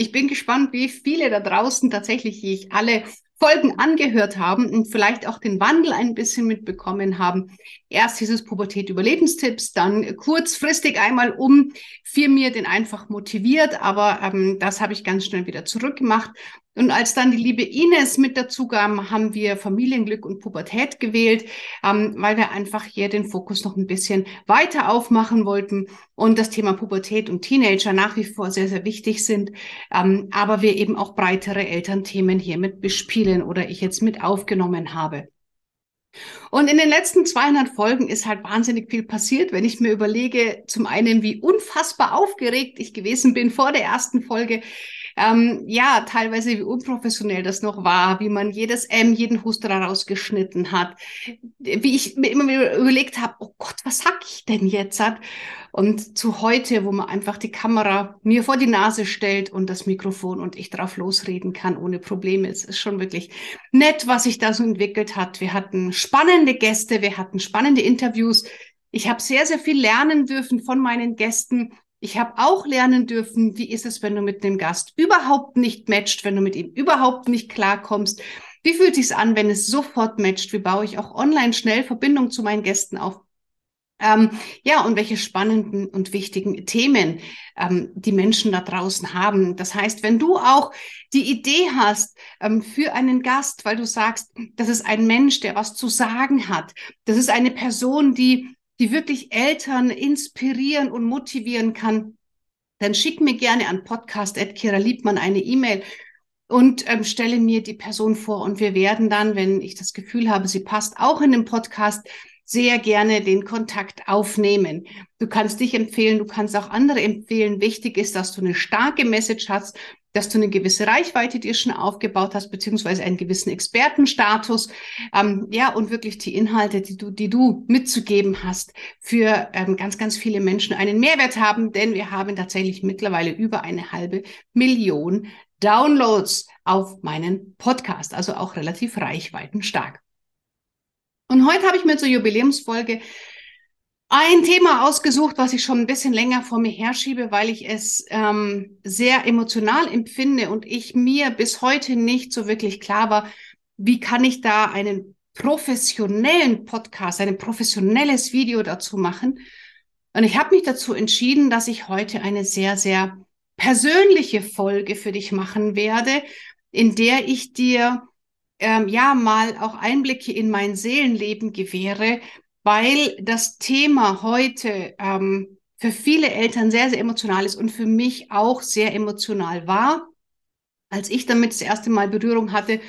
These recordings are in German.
Ich bin gespannt, wie viele da draußen tatsächlich ich alle Folgen angehört haben und vielleicht auch den Wandel ein bisschen mitbekommen haben. Erst dieses Pubertät Überlebenstipps, dann kurzfristig einmal um, vier mir den einfach motiviert, aber ähm, das habe ich ganz schnell wieder zurückgemacht. Und als dann die liebe Ines mit dazu kam, haben wir Familienglück und Pubertät gewählt, ähm, weil wir einfach hier den Fokus noch ein bisschen weiter aufmachen wollten und das Thema Pubertät und Teenager nach wie vor sehr, sehr wichtig sind, ähm, aber wir eben auch breitere Elternthemen hier mit bespielen oder ich jetzt mit aufgenommen habe. Und in den letzten 200 Folgen ist halt wahnsinnig viel passiert, wenn ich mir überlege, zum einen, wie unfassbar aufgeregt ich gewesen bin vor der ersten Folge, ähm, ja, teilweise wie unprofessionell das noch war, wie man jedes M, jeden Huster rausgeschnitten hat, wie ich mir immer überlegt habe, oh Gott, was sag ich denn jetzt? Und zu heute, wo man einfach die Kamera mir vor die Nase stellt und das Mikrofon und ich drauf losreden kann ohne Probleme. Es ist schon wirklich nett, was sich da so entwickelt hat. Wir hatten spannende Gäste, wir hatten spannende Interviews. Ich habe sehr, sehr viel lernen dürfen von meinen Gästen ich habe auch lernen dürfen, wie ist es, wenn du mit dem Gast überhaupt nicht matcht, wenn du mit ihm überhaupt nicht klarkommst. Wie fühlt sich's an, wenn es sofort matcht? Wie baue ich auch online schnell Verbindung zu meinen Gästen auf? Ähm, ja, und welche spannenden und wichtigen Themen ähm, die Menschen da draußen haben. Das heißt, wenn du auch die Idee hast ähm, für einen Gast, weil du sagst, das ist ein Mensch, der was zu sagen hat, das ist eine Person, die die wirklich Eltern inspirieren und motivieren kann, dann schick mir gerne an podcast.kira Liebmann eine E-Mail und ähm, stelle mir die Person vor. Und wir werden dann, wenn ich das Gefühl habe, sie passt auch in den Podcast, sehr gerne den Kontakt aufnehmen. Du kannst dich empfehlen, du kannst auch andere empfehlen. Wichtig ist, dass du eine starke Message hast, dass du eine gewisse Reichweite dir schon aufgebaut hast, beziehungsweise einen gewissen Expertenstatus, ähm, ja, und wirklich die Inhalte, die du, die du mitzugeben hast, für ähm, ganz, ganz viele Menschen einen Mehrwert haben, denn wir haben tatsächlich mittlerweile über eine halbe Million Downloads auf meinen Podcast, also auch relativ reichweitenstark. Und heute habe ich mir zur Jubiläumsfolge ein Thema ausgesucht, was ich schon ein bisschen länger vor mir herschiebe, weil ich es ähm, sehr emotional empfinde und ich mir bis heute nicht so wirklich klar war, wie kann ich da einen professionellen Podcast, ein professionelles Video dazu machen. Und ich habe mich dazu entschieden, dass ich heute eine sehr, sehr persönliche Folge für dich machen werde, in der ich dir ähm, ja mal auch Einblicke in mein Seelenleben gewähre, weil das Thema heute ähm, für viele Eltern sehr, sehr emotional ist und für mich auch sehr emotional war, als ich damit das erste Mal Berührung hatte.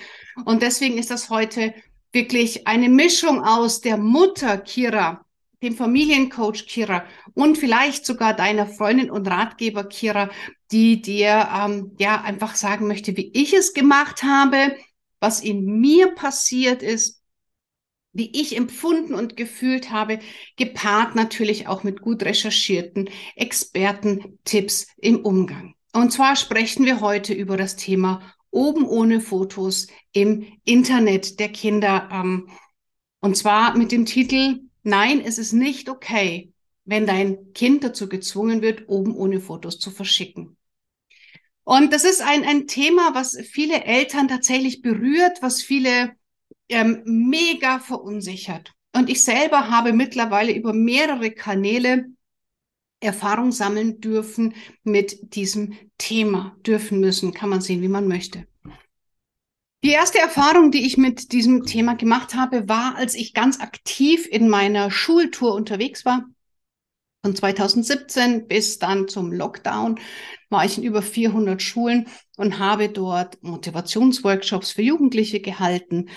Und deswegen ist das heute wirklich eine Mischung aus der Mutter Kira, dem Familiencoach Kira und vielleicht sogar deiner Freundin und Ratgeber Kira, die dir ähm, ja einfach sagen möchte, wie ich es gemacht habe, was in mir passiert ist wie ich empfunden und gefühlt habe, gepaart natürlich auch mit gut recherchierten Expertentipps im Umgang. Und zwar sprechen wir heute über das Thema oben ohne Fotos im Internet der Kinder. Ähm, und zwar mit dem Titel Nein, es ist nicht okay, wenn dein Kind dazu gezwungen wird, oben ohne Fotos zu verschicken. Und das ist ein, ein Thema, was viele Eltern tatsächlich berührt, was viele ähm, mega verunsichert. Und ich selber habe mittlerweile über mehrere Kanäle Erfahrung sammeln dürfen mit diesem Thema. Dürfen müssen, kann man sehen, wie man möchte. Die erste Erfahrung, die ich mit diesem Thema gemacht habe, war, als ich ganz aktiv in meiner Schultour unterwegs war. Von 2017 bis dann zum Lockdown war ich in über 400 Schulen und habe dort Motivationsworkshops für Jugendliche gehalten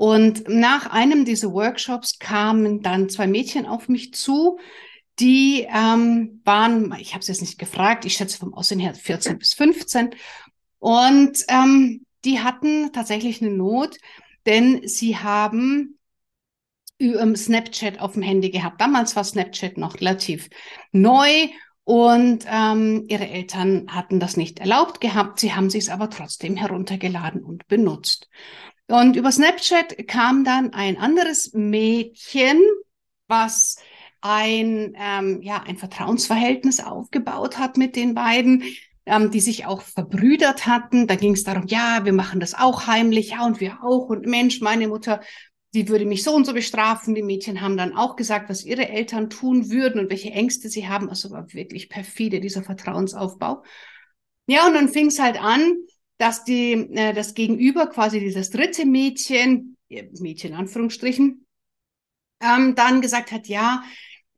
und nach einem dieser Workshops kamen dann zwei Mädchen auf mich zu, die ähm, waren, ich habe es jetzt nicht gefragt, ich schätze vom Aussehen her 14 bis 15 Und ähm, die hatten tatsächlich eine Not, denn sie haben Snapchat auf dem Handy gehabt. Damals war Snapchat noch relativ neu und ähm, ihre Eltern hatten das nicht erlaubt gehabt. Sie haben sich es aber trotzdem heruntergeladen und benutzt. Und über Snapchat kam dann ein anderes Mädchen, was ein, ähm, ja, ein Vertrauensverhältnis aufgebaut hat mit den beiden, ähm, die sich auch verbrüdert hatten. Da ging es darum, ja, wir machen das auch heimlich, ja, und wir auch. Und Mensch, meine Mutter sie würde mich so und so bestrafen. Die Mädchen haben dann auch gesagt, was ihre Eltern tun würden und welche Ängste sie haben. Also war wirklich perfide, dieser Vertrauensaufbau. Ja, und dann fing es halt an, dass die, äh, das Gegenüber, quasi dieses dritte Mädchen, Mädchen in Anführungsstrichen, ähm, dann gesagt hat, ja,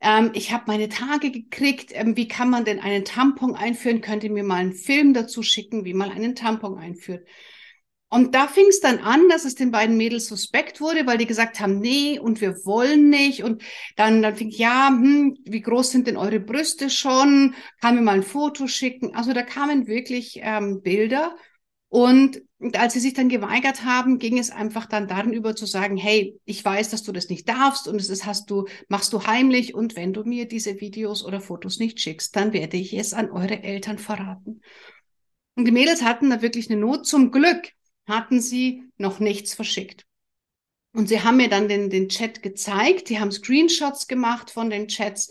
ähm, ich habe meine Tage gekriegt, ähm, wie kann man denn einen Tampon einführen? Könnt ihr mir mal einen Film dazu schicken, wie man einen Tampon einführt? Und da fing es dann an, dass es den beiden Mädels suspekt wurde, weil die gesagt haben, nee, und wir wollen nicht. Und dann, dann fing, ja, hm, wie groß sind denn eure Brüste schon? Kann mir mal ein Foto schicken? Also da kamen wirklich ähm, Bilder. Und, als sie sich dann geweigert haben, ging es einfach dann darüber zu sagen, hey, ich weiß, dass du das nicht darfst und ist, hast du, machst du heimlich und wenn du mir diese Videos oder Fotos nicht schickst, dann werde ich es an eure Eltern verraten. Und die Mädels hatten da wirklich eine Not. Zum Glück hatten sie noch nichts verschickt. Und sie haben mir dann den, den Chat gezeigt, die haben Screenshots gemacht von den Chats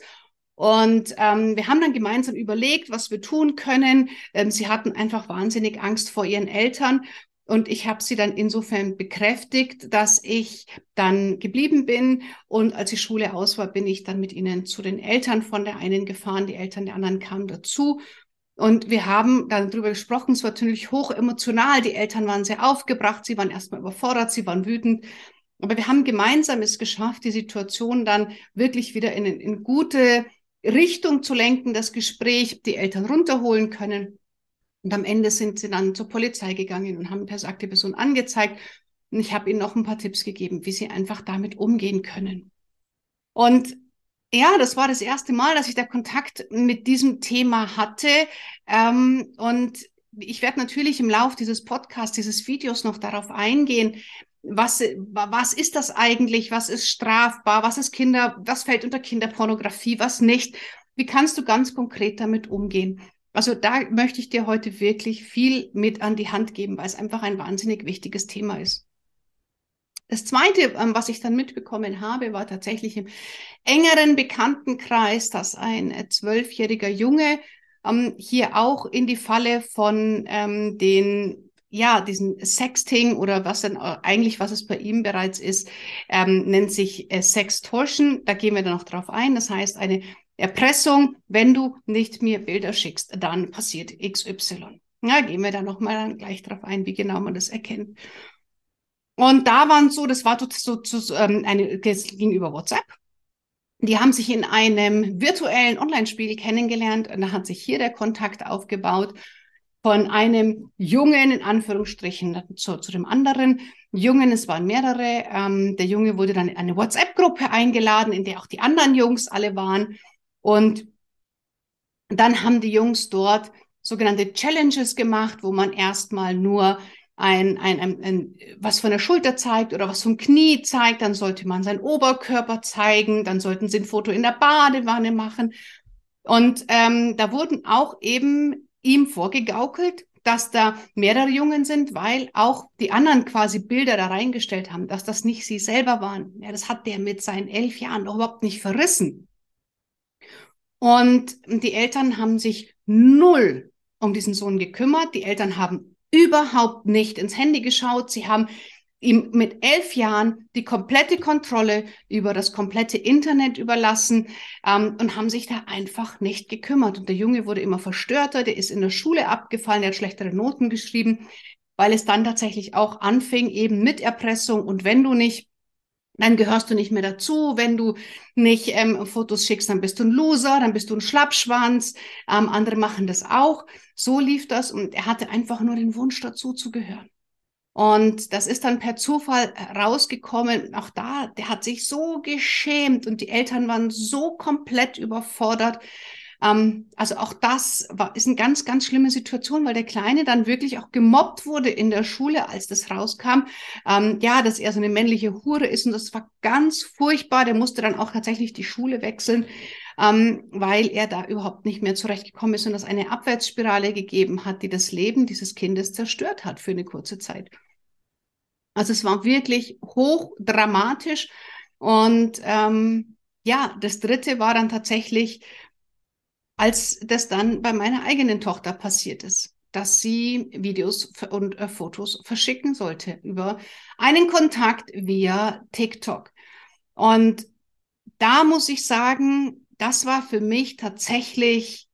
und ähm, wir haben dann gemeinsam überlegt, was wir tun können. Ähm, sie hatten einfach wahnsinnig Angst vor ihren Eltern. Und ich habe sie dann insofern bekräftigt, dass ich dann geblieben bin. Und als die Schule aus war, bin ich dann mit ihnen zu den Eltern von der einen gefahren. Die Eltern der anderen kamen dazu. Und wir haben dann darüber gesprochen, es war natürlich hoch emotional. Die Eltern waren sehr aufgebracht, sie waren erstmal überfordert, sie waren wütend. Aber wir haben gemeinsam es geschafft, die Situation dann wirklich wieder in, in gute Richtung zu lenken, das Gespräch, die Eltern runterholen können. Und am Ende sind sie dann zur Polizei gegangen und haben besagte Person angezeigt. Und ich habe ihnen noch ein paar Tipps gegeben, wie sie einfach damit umgehen können. Und ja, das war das erste Mal, dass ich da Kontakt mit diesem Thema hatte. Ähm, und ich werde natürlich im Lauf dieses Podcasts, dieses Videos noch darauf eingehen, was, was ist das eigentlich? Was ist strafbar? Was ist Kinder, was fällt unter Kinderpornografie? Was nicht? Wie kannst du ganz konkret damit umgehen? Also da möchte ich dir heute wirklich viel mit an die Hand geben, weil es einfach ein wahnsinnig wichtiges Thema ist. Das Zweite, ähm, was ich dann mitbekommen habe, war tatsächlich im engeren Bekanntenkreis, dass ein äh, zwölfjähriger Junge ähm, hier auch in die Falle von ähm, den ja, diesen Sexting oder was denn äh, eigentlich, was es bei ihm bereits ist, ähm, nennt sich äh, Sextortion. Da gehen wir dann noch drauf ein. Das heißt, eine Erpressung, wenn du nicht mir Bilder schickst, dann passiert XY. Ja, gehen wir da nochmal gleich drauf ein, wie genau man das erkennt. Und da waren so, das war so, so ähm, eine, das ging über WhatsApp. Die haben sich in einem virtuellen Online-Spiel kennengelernt und da hat sich hier der Kontakt aufgebaut von einem Jungen, in Anführungsstrichen, zu, zu dem anderen Jungen, es waren mehrere. Ähm, der Junge wurde dann in eine WhatsApp-Gruppe eingeladen, in der auch die anderen Jungs alle waren. Und dann haben die Jungs dort sogenannte Challenges gemacht, wo man erstmal nur ein, ein, ein, ein, was von der Schulter zeigt oder was vom Knie zeigt, dann sollte man seinen Oberkörper zeigen, dann sollten sie ein Foto in der Badewanne machen. Und ähm, da wurden auch eben ihm vorgegaukelt, dass da mehrere Jungen sind, weil auch die anderen quasi Bilder da reingestellt haben, dass das nicht sie selber waren. Ja, das hat der mit seinen elf Jahren doch überhaupt nicht verrissen. Und die Eltern haben sich null um diesen Sohn gekümmert. Die Eltern haben überhaupt nicht ins Handy geschaut. Sie haben ihm mit elf Jahren die komplette Kontrolle über das komplette Internet überlassen ähm, und haben sich da einfach nicht gekümmert. Und der Junge wurde immer verstörter, der ist in der Schule abgefallen, der hat schlechtere Noten geschrieben, weil es dann tatsächlich auch anfing, eben mit Erpressung. Und wenn du nicht dann gehörst du nicht mehr dazu. Wenn du nicht ähm, Fotos schickst, dann bist du ein Loser, dann bist du ein Schlappschwanz. Ähm, andere machen das auch. So lief das und er hatte einfach nur den Wunsch dazu zu gehören. Und das ist dann per Zufall rausgekommen. Auch da, der hat sich so geschämt und die Eltern waren so komplett überfordert, Ähm, also auch das war, ist eine ganz, ganz schlimme Situation, weil der Kleine dann wirklich auch gemobbt wurde in der Schule, als das rauskam. Ähm, ja, dass er so eine männliche Hure ist und das war ganz furchtbar. Der musste dann auch tatsächlich die Schule wechseln, ähm, weil er da überhaupt nicht mehr zurechtgekommen ist und das eine Abwärtsspirale gegeben hat, die das Leben dieses Kindes zerstört hat für eine kurze Zeit. Also es war wirklich hochdramatisch und ähm, ja, das dritte war dann tatsächlich als das dann bei meiner eigenen Tochter passiert ist, dass sie Videos und äh, Fotos verschicken sollte über einen Kontakt via TikTok. Und da muss ich sagen, das war für mich tatsächlich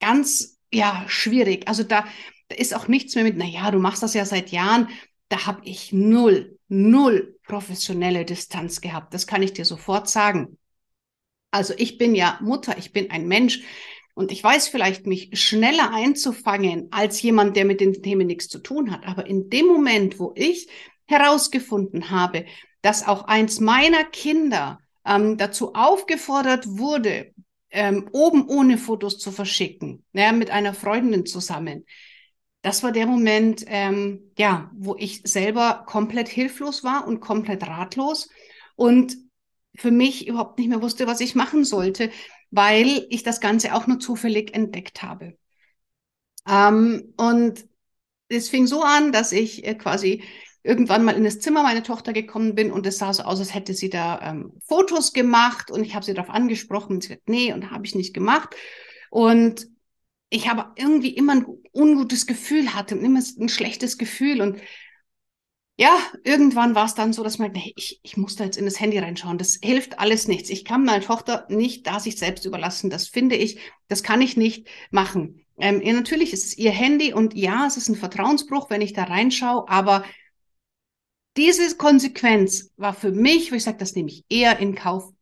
ganz, ja, schwierig. Also da, da ist auch nichts mehr mit, na ja, du machst das ja seit Jahren. Da habe ich null, null professionelle Distanz gehabt. Das kann ich dir sofort sagen. Also ich bin ja Mutter, ich bin ein Mensch und ich weiß vielleicht, mich schneller einzufangen als jemand, der mit den Themen nichts zu tun hat. Aber in dem Moment, wo ich herausgefunden habe, dass auch eins meiner Kinder ähm, dazu aufgefordert wurde, ähm, oben ohne Fotos zu verschicken, ja, mit einer Freundin zusammen. Das war der Moment, ähm, ja, wo ich selber komplett hilflos war und komplett ratlos und für mich überhaupt nicht mehr wusste, was ich machen sollte, weil ich das Ganze auch nur zufällig entdeckt habe. Ähm, und es fing so an, dass ich äh, quasi irgendwann mal in das Zimmer meiner Tochter gekommen bin und es sah so aus, als hätte sie da ähm, Fotos gemacht und ich habe sie darauf angesprochen und sie hat, nee, und habe ich nicht gemacht. Und ich habe irgendwie immer ein ungutes Gefühl hatte, immer ein schlechtes Gefühl und ja, irgendwann war es dann so, dass man, nee, ich, ich muss da jetzt in das Handy reinschauen. Das hilft alles nichts. Ich kann meine Tochter nicht da sich selbst überlassen. Das finde ich, das kann ich nicht machen. Ähm, ja, natürlich ist es ihr Handy und ja, es ist ein Vertrauensbruch, wenn ich da reinschaue, aber diese Konsequenz war für mich, wo ich sage, das nehme ich eher in Kauf,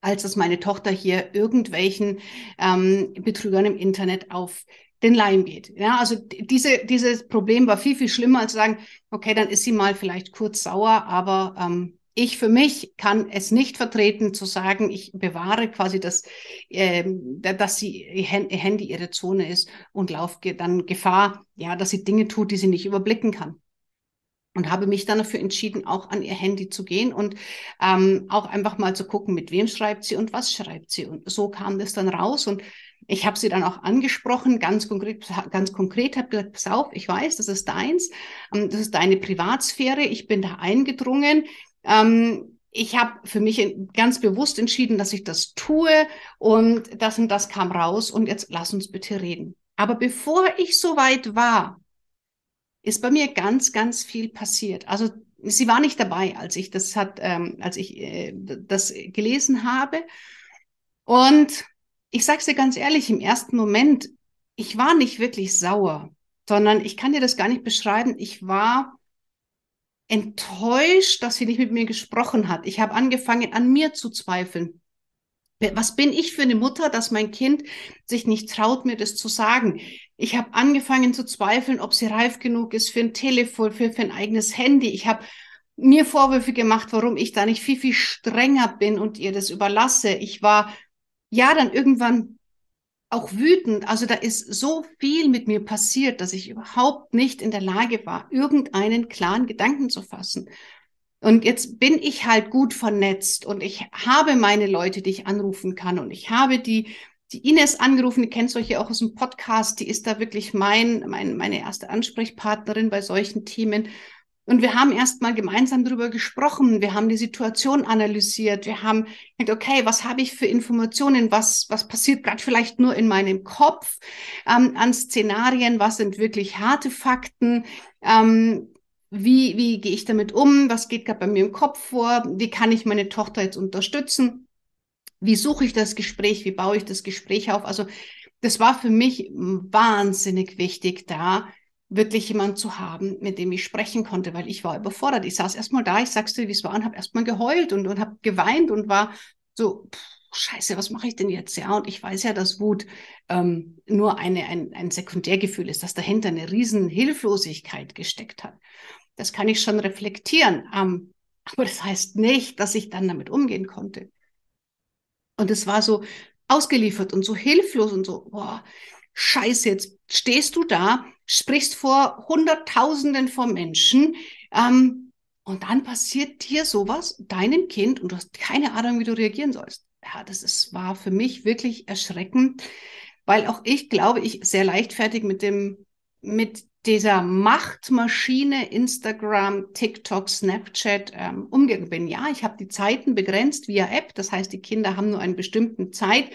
als dass meine Tochter hier irgendwelchen ähm, Betrügern im Internet auf den Leim geht. Ja, also diese, dieses Problem war viel, viel schlimmer als zu sagen, okay, dann ist sie mal vielleicht kurz sauer, aber ähm, ich für mich kann es nicht vertreten zu sagen, ich bewahre quasi das, äh, dass sie Handy ihre Zone ist und laufe dann Gefahr, ja, dass sie Dinge tut, die sie nicht überblicken kann und habe mich dann dafür entschieden, auch an ihr Handy zu gehen und ähm, auch einfach mal zu gucken, mit wem schreibt sie und was schreibt sie. Und so kam das dann raus und ich habe sie dann auch angesprochen, ganz konkret, ganz konkret, habe gesagt, pass auf, ich weiß, das ist deins, ähm, das ist deine Privatsphäre, ich bin da eingedrungen. Ähm, ich habe für mich ganz bewusst entschieden, dass ich das tue und das und das kam raus und jetzt lass uns bitte reden. Aber bevor ich so weit war, ist bei mir ganz, ganz viel passiert. Also sie war nicht dabei, als ich das hat, ähm, als ich äh, das gelesen habe. Und ich sage dir ganz ehrlich, im ersten Moment, ich war nicht wirklich sauer, sondern ich kann dir das gar nicht beschreiben. Ich war enttäuscht, dass sie nicht mit mir gesprochen hat. Ich habe angefangen, an mir zu zweifeln. Was bin ich für eine Mutter, dass mein Kind sich nicht traut, mir das zu sagen? Ich habe angefangen zu zweifeln, ob sie reif genug ist für ein Telefon, für, für ein eigenes Handy. Ich habe mir Vorwürfe gemacht, warum ich da nicht viel, viel strenger bin und ihr das überlasse. Ich war ja dann irgendwann auch wütend. Also da ist so viel mit mir passiert, dass ich überhaupt nicht in der Lage war, irgendeinen klaren Gedanken zu fassen. Und jetzt bin ich halt gut vernetzt und ich habe meine Leute, die ich anrufen kann und ich habe die, die Ines angerufen, die kennst du hier auch aus dem Podcast, die ist da wirklich mein, mein, meine erste Ansprechpartnerin bei solchen Themen. Und wir haben erst mal gemeinsam darüber gesprochen. Wir haben die Situation analysiert. Wir haben gedacht, okay, was habe ich für Informationen? Was, was passiert gerade vielleicht nur in meinem Kopf ähm, an Szenarien? Was sind wirklich harte Fakten? Ähm, wie, wie gehe ich damit um? Was geht gerade bei mir im Kopf vor? Wie kann ich meine Tochter jetzt unterstützen? Wie suche ich das Gespräch? Wie baue ich das Gespräch auf? Also das war für mich wahnsinnig wichtig, da wirklich jemand zu haben, mit dem ich sprechen konnte, weil ich war überfordert. Ich saß erstmal da, ich sag's dir, wie es war, und habe erstmal geheult und, und habe geweint und war so, pff, scheiße, was mache ich denn jetzt? Ja, und ich weiß ja, dass Wut ähm, nur eine, ein, ein Sekundärgefühl ist, dass dahinter eine riesen Hilflosigkeit gesteckt hat. Das kann ich schon reflektieren. Ähm, aber das heißt nicht, dass ich dann damit umgehen konnte. Und es war so ausgeliefert und so hilflos und so, boah, scheiße, jetzt stehst du da, sprichst vor Hunderttausenden von Menschen, ähm, und dann passiert dir sowas, deinem Kind, und du hast keine Ahnung, wie du reagieren sollst. Ja, das ist, war für mich wirklich erschreckend, weil auch ich glaube, ich sehr leichtfertig mit dem, mit dieser Machtmaschine Instagram, TikTok, Snapchat ähm, umgegangen bin. Ja, ich habe die Zeiten begrenzt via App. Das heißt, die Kinder haben nur eine bestimmte Zeit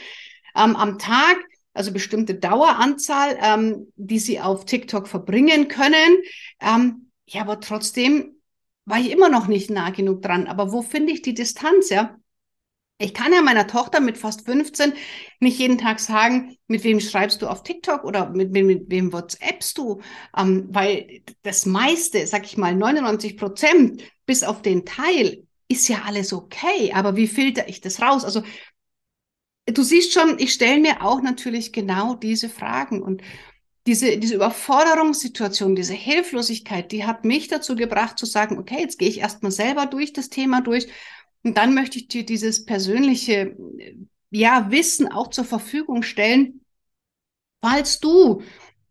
ähm, am Tag, also bestimmte Daueranzahl, ähm, die sie auf TikTok verbringen können. Ähm, ja, aber trotzdem war ich immer noch nicht nah genug dran. Aber wo finde ich die Distanz, ja? Ich kann ja meiner Tochter mit fast 15 nicht jeden Tag sagen, mit wem schreibst du auf TikTok oder mit, mit, mit wem WhatsAppst du, ähm, weil das meiste, sag ich mal, 99 Prozent bis auf den Teil ist ja alles okay, aber wie filter ich das raus? Also du siehst schon, ich stelle mir auch natürlich genau diese Fragen. Und diese, diese Überforderungssituation, diese Hilflosigkeit, die hat mich dazu gebracht zu sagen, okay, jetzt gehe ich erstmal selber durch das Thema durch und dann möchte ich dir dieses persönliche ja, Wissen auch zur Verfügung stellen, falls du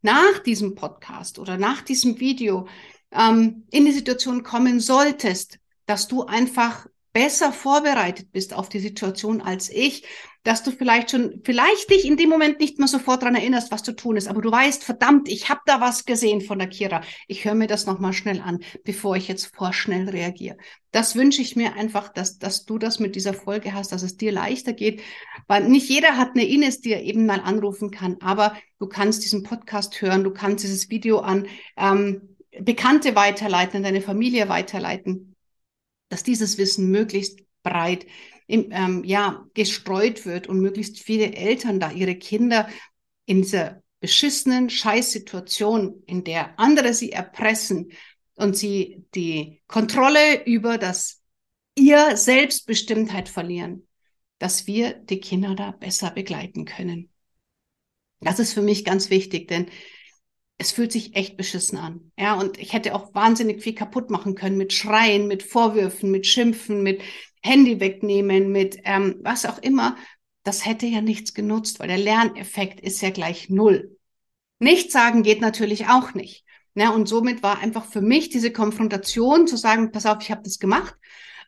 nach diesem Podcast oder nach diesem Video ähm, in die Situation kommen solltest, dass du einfach besser vorbereitet bist auf die Situation als ich, dass du vielleicht schon, vielleicht dich in dem Moment nicht mehr sofort daran erinnerst, was zu tun ist, aber du weißt, verdammt, ich habe da was gesehen von der Kira. Ich höre mir das nochmal schnell an, bevor ich jetzt vorschnell reagiere. Das wünsche ich mir einfach, dass, dass du das mit dieser Folge hast, dass es dir leichter geht, weil nicht jeder hat eine Ines, die er eben mal anrufen kann, aber du kannst diesen Podcast hören, du kannst dieses Video an ähm, Bekannte weiterleiten, an deine Familie weiterleiten, dass dieses Wissen möglichst breit im, ähm, ja, gestreut wird und möglichst viele Eltern da ihre Kinder in dieser beschissenen Scheißsituation, in der andere sie erpressen und sie die Kontrolle über das ihr Selbstbestimmtheit verlieren, dass wir die Kinder da besser begleiten können. Das ist für mich ganz wichtig, denn es fühlt sich echt beschissen an. Ja, und ich hätte auch wahnsinnig viel kaputt machen können mit Schreien, mit Vorwürfen, mit Schimpfen, mit Handy wegnehmen, mit ähm, was auch immer, das hätte ja nichts genutzt, weil der Lerneffekt ist ja gleich null. Nichts sagen geht natürlich auch nicht. Ja, und somit war einfach für mich diese Konfrontation zu sagen, pass auf, ich habe das gemacht.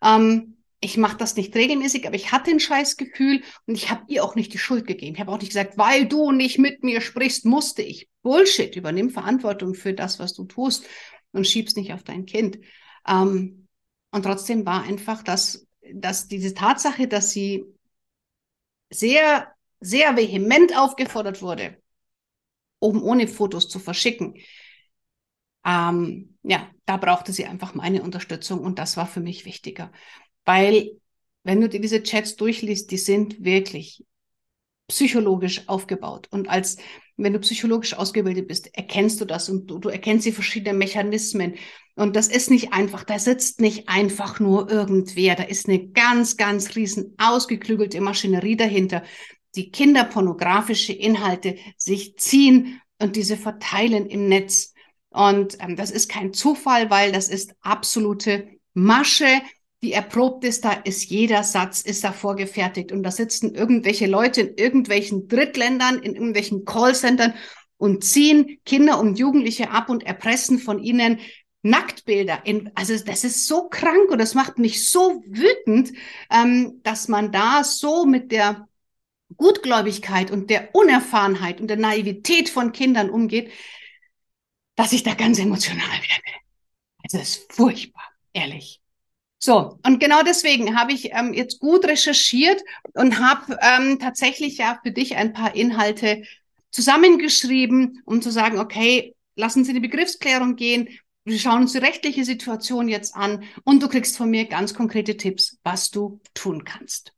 Ähm, ich mache das nicht regelmäßig, aber ich hatte ein Scheißgefühl und ich habe ihr auch nicht die Schuld gegeben. Ich habe auch nicht gesagt, weil du nicht mit mir sprichst, musste ich. Bullshit, übernimm Verantwortung für das, was du tust und schiebst nicht auf dein Kind. Ähm, und trotzdem war einfach das dass diese Tatsache, dass sie sehr, sehr vehement aufgefordert wurde, um ohne Fotos zu verschicken, ähm, ja, da brauchte sie einfach meine Unterstützung und das war für mich wichtiger. Weil, wenn du dir diese Chats durchliest, die sind wirklich psychologisch aufgebaut. Und als wenn du psychologisch ausgebildet bist, erkennst du das und du, du erkennst die verschiedenen Mechanismen. Und das ist nicht einfach, da sitzt nicht einfach nur irgendwer, da ist eine ganz, ganz riesen ausgeklügelte Maschinerie dahinter, die kinderpornografische Inhalte sich ziehen und diese verteilen im Netz. Und ähm, das ist kein Zufall, weil das ist absolute Masche, die erprobt ist, da ist jeder Satz, ist da vorgefertigt. Und da sitzen irgendwelche Leute in irgendwelchen Drittländern, in irgendwelchen Callcentern und ziehen Kinder und Jugendliche ab und erpressen von ihnen Nacktbilder. In, also das ist so krank und das macht mich so wütend, ähm, dass man da so mit der Gutgläubigkeit und der Unerfahrenheit und der Naivität von Kindern umgeht, dass ich da ganz emotional werde. Also das ist furchtbar, ehrlich. So, und genau deswegen habe ich ähm, jetzt gut recherchiert und habe ähm, tatsächlich ja für dich ein paar Inhalte zusammengeschrieben, um zu sagen, okay, lassen Sie die Begriffsklärung gehen, wir schauen uns die rechtliche Situation jetzt an und du kriegst von mir ganz konkrete Tipps, was du tun kannst.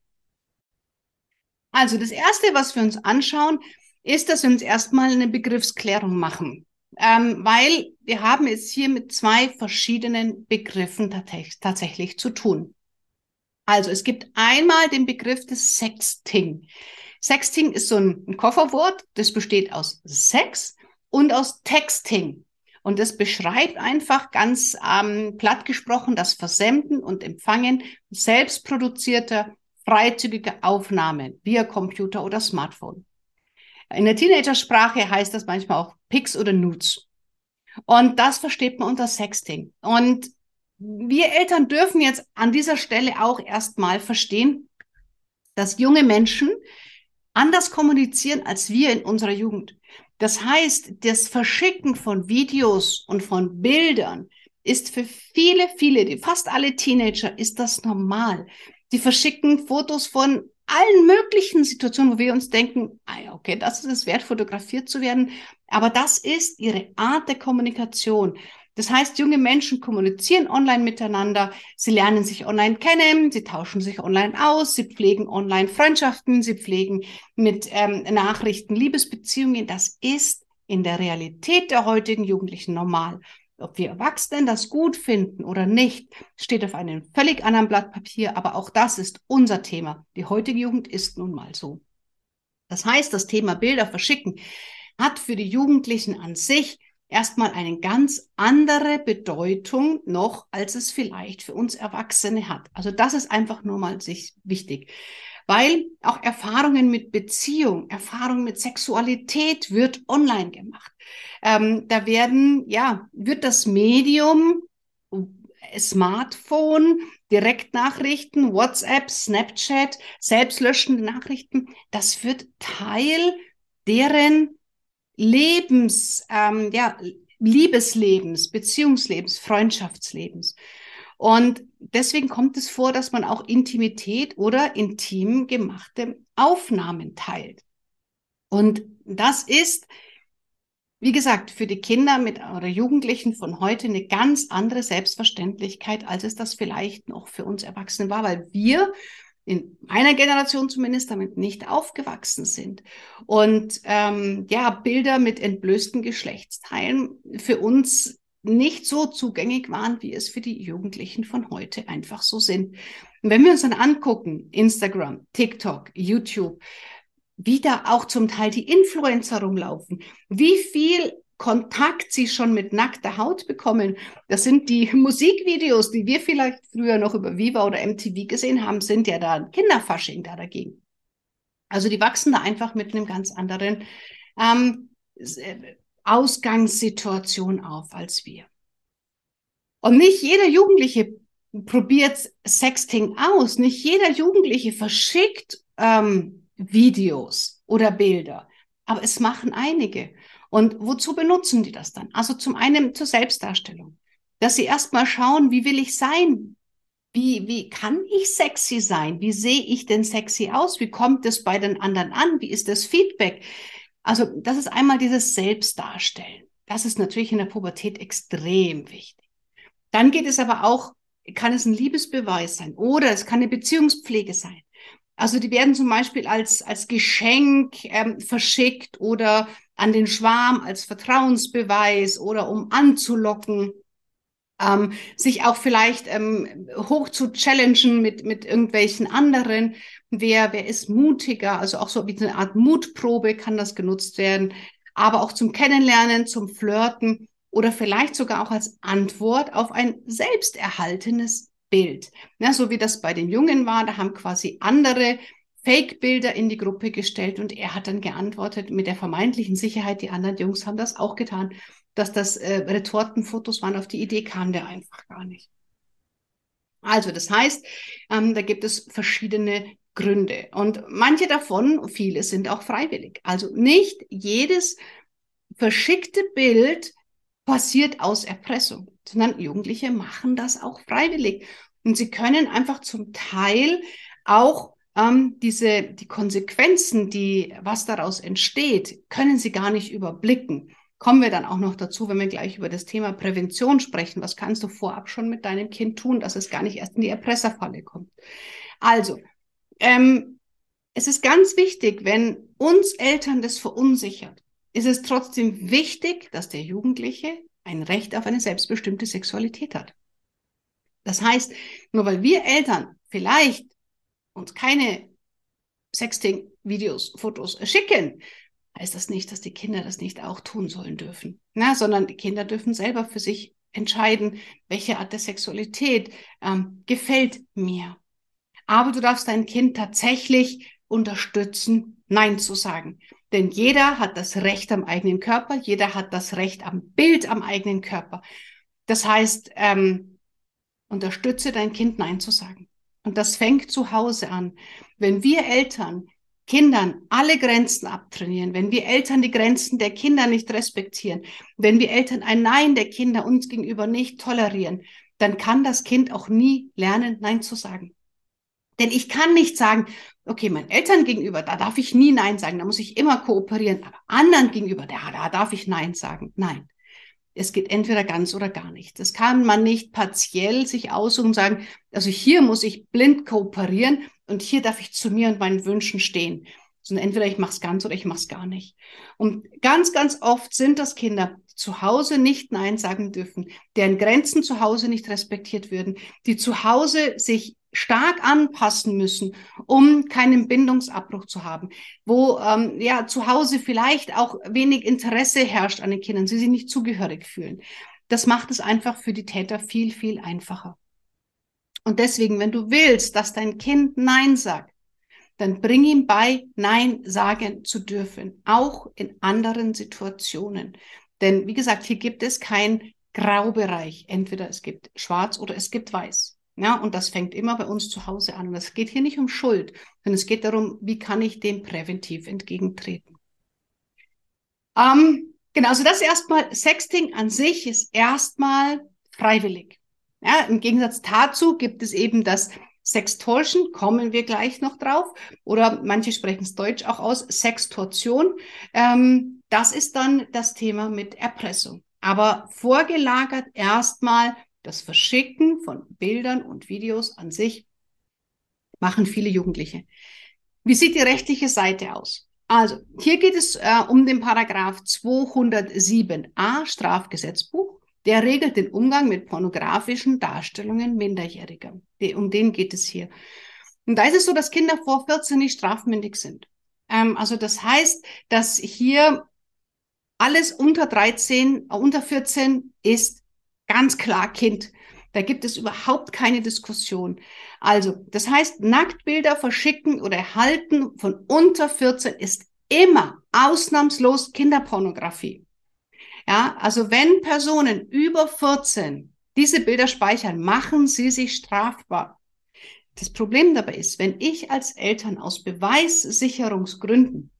Also das Erste, was wir uns anschauen, ist, dass wir uns erstmal eine Begriffsklärung machen ähm, weil wir haben es hier mit zwei verschiedenen Begriffen tatsächlich zu tun. Also es gibt einmal den Begriff des Sexting. Sexting ist so ein, Kofferwort, das besteht aus Sex und aus Texting. Und das beschreibt einfach ganz ähm, platt gesprochen das Versenden und Empfangen selbstproduzierter freizügige Aufnahmen via Computer oder Smartphone. In der Teenagersprache heißt das manchmal auch Pics oder Nudes. Und das versteht man unter Sexting. Und wir Eltern dürfen jetzt an dieser Stelle auch erstmal verstehen, dass junge Menschen anders kommunizieren als wir in unserer Jugend. Das heißt, das Verschicken von Videos und von Bildern ist für viele, viele, fast alle Teenager, ist das normal. Die verschicken Fotos von allen möglichen Situationen, wo wir uns denken, ah okay, das ist es wert, fotografiert zu werden. Aber das ist ihre Art der Kommunikation. Das heißt, junge Menschen kommunizieren online miteinander, sie lernen sich online kennen, sie tauschen sich online aus, sie pflegen online Freundschaften, sie pflegen mit ähm, Nachrichten Liebesbeziehungen. Das ist in der Realität der heutigen Jugendlichen normal. Ob wir Erwachsenen das gut finden oder nicht, steht auf einem völlig anderen Blatt Papier, aber auch das ist unser Thema. Die heutige Jugend ist nun mal so. Das heißt, das Thema Bilder verschicken hat für die Jugendlichen an sich erstmal eine ganz andere Bedeutung noch, als es vielleicht für uns Erwachsene hat. Also das ist einfach nur mal sich wichtig. Weil auch Erfahrungen mit Beziehung, Erfahrungen mit Sexualität wird online gemacht. Ähm, da werden, ja, wird das Medium Smartphone, Direktnachrichten, WhatsApp, Snapchat, selbstlöschende Nachrichten, das wird Teil deren Lebens, ähm, ja, Liebeslebens, Beziehungslebens, Freundschaftslebens. Und deswegen kommt es vor, dass man auch Intimität oder intim gemachte Aufnahmen teilt. Und das ist, wie gesagt, für die Kinder mit oder Jugendlichen von heute eine ganz andere Selbstverständlichkeit, als es das vielleicht noch für uns Erwachsene war, weil wir in meiner Generation zumindest damit nicht aufgewachsen sind. Und ähm, ja, Bilder mit entblößten Geschlechtsteilen für uns nicht so zugänglich waren, wie es für die Jugendlichen von heute einfach so sind. Und wenn wir uns dann angucken, Instagram, TikTok, YouTube, wie da auch zum Teil die Influencer rumlaufen, wie viel Kontakt sie schon mit nackter Haut bekommen. Das sind die Musikvideos, die wir vielleicht früher noch über Viva oder MTV gesehen haben, sind ja da Kinderfasching da dagegen. Also die wachsen da einfach mit einem ganz anderen ähm, äh, Ausgangssituation auf als wir. Und nicht jeder Jugendliche probiert Sexting aus. Nicht jeder Jugendliche verschickt ähm, Videos oder Bilder. Aber es machen einige. Und wozu benutzen die das dann? Also zum einen zur Selbstdarstellung, dass sie erstmal schauen, wie will ich sein? Wie, wie kann ich sexy sein? Wie sehe ich denn sexy aus? Wie kommt es bei den anderen an? Wie ist das Feedback? Also das ist einmal dieses Selbstdarstellen. Das ist natürlich in der Pubertät extrem wichtig. Dann geht es aber auch, kann es ein Liebesbeweis sein oder es kann eine Beziehungspflege sein. Also die werden zum Beispiel als, als Geschenk ähm, verschickt oder an den Schwarm als Vertrauensbeweis oder um anzulocken, ähm, sich auch vielleicht ähm, hoch zu challengen mit, mit irgendwelchen anderen. Wer, wer ist mutiger? Also auch so wie eine Art Mutprobe kann das genutzt werden, aber auch zum Kennenlernen, zum Flirten oder vielleicht sogar auch als Antwort auf ein selbsterhaltenes Bild. Ja, so wie das bei den Jungen war, da haben quasi andere Fake-Bilder in die Gruppe gestellt und er hat dann geantwortet mit der vermeintlichen Sicherheit, die anderen Jungs haben das auch getan, dass das äh, Retortenfotos waren. Auf die Idee kam der einfach gar nicht. Also das heißt, ähm, da gibt es verschiedene Gründe und manche davon, viele sind auch freiwillig. Also nicht jedes verschickte Bild passiert aus Erpressung, sondern Jugendliche machen das auch freiwillig. Und sie können einfach zum Teil auch ähm, diese, die Konsequenzen, die, was daraus entsteht, können sie gar nicht überblicken. Kommen wir dann auch noch dazu, wenn wir gleich über das Thema Prävention sprechen. Was kannst du vorab schon mit deinem Kind tun, dass es gar nicht erst in die Erpresserfalle kommt? Also, ähm, es ist ganz wichtig, wenn uns Eltern das verunsichert, ist es trotzdem wichtig, dass der Jugendliche ein Recht auf eine selbstbestimmte Sexualität hat. Das heißt, nur weil wir Eltern vielleicht uns keine Sexting-Videos, Fotos schicken, heißt das nicht, dass die Kinder das nicht auch tun sollen dürfen. Na, sondern die Kinder dürfen selber für sich entscheiden, welche Art der Sexualität ähm, gefällt mir. Aber du darfst dein Kind tatsächlich unterstützen, Nein zu sagen. Denn jeder hat das Recht am eigenen Körper, jeder hat das Recht am Bild am eigenen Körper. Das heißt, ähm, unterstütze dein Kind Nein zu sagen. Und das fängt zu Hause an. Wenn wir Eltern Kindern alle Grenzen abtrainieren, wenn wir Eltern die Grenzen der Kinder nicht respektieren, wenn wir Eltern ein Nein der Kinder uns gegenüber nicht tolerieren, dann kann das Kind auch nie lernen, Nein zu sagen. Denn ich kann nicht sagen, okay, meinen Eltern gegenüber, da darf ich nie Nein sagen, da muss ich immer kooperieren, aber anderen gegenüber, da, da darf ich Nein sagen. Nein. Es geht entweder ganz oder gar nicht. Das kann man nicht partiell sich aussuchen und sagen, also hier muss ich blind kooperieren und hier darf ich zu mir und meinen Wünschen stehen. Sondern entweder ich mache es ganz oder ich mache es gar nicht. Und ganz, ganz oft sind das Kinder, die zu Hause nicht Nein sagen dürfen, deren Grenzen zu Hause nicht respektiert würden, die zu Hause sich stark anpassen müssen, um keinen Bindungsabbruch zu haben, wo ähm, ja zu Hause vielleicht auch wenig Interesse herrscht an den Kindern, sie sich nicht zugehörig fühlen. Das macht es einfach für die Täter viel, viel einfacher. Und deswegen, wenn du willst, dass dein Kind Nein sagt, dann bring ihm bei, Nein sagen zu dürfen, auch in anderen Situationen. Denn wie gesagt, hier gibt es keinen Graubereich. Entweder es gibt schwarz oder es gibt weiß. Ja, und das fängt immer bei uns zu Hause an. Und es geht hier nicht um Schuld, sondern es geht darum, wie kann ich dem präventiv entgegentreten. Ähm, genau, also das erstmal, Sexting an sich ist erstmal freiwillig. Ja, Im Gegensatz dazu gibt es eben das Sextortion, kommen wir gleich noch drauf. Oder manche sprechen es deutsch auch aus, Sextortion. Ähm, das ist dann das Thema mit Erpressung. Aber vorgelagert erstmal das Verschicken von Bildern und Videos an sich machen viele Jugendliche. Wie sieht die rechtliche Seite aus? Also, hier geht es äh, um den Paragraph 207a Strafgesetzbuch. Der regelt den Umgang mit pornografischen Darstellungen Minderjähriger. Um den geht es hier. Und da ist es so, dass Kinder vor 14 nicht strafmündig sind. Ähm, also das heißt, dass hier alles unter 13, äh, unter 14 ist Ganz klar Kind. Da gibt es überhaupt keine Diskussion. Also, das heißt, Nacktbilder verschicken oder erhalten von unter 14 ist immer ausnahmslos Kinderpornografie. Ja, also wenn Personen über 14 diese Bilder speichern, machen sie sich strafbar. Das Problem dabei ist, wenn ich als Eltern aus Beweissicherungsgründen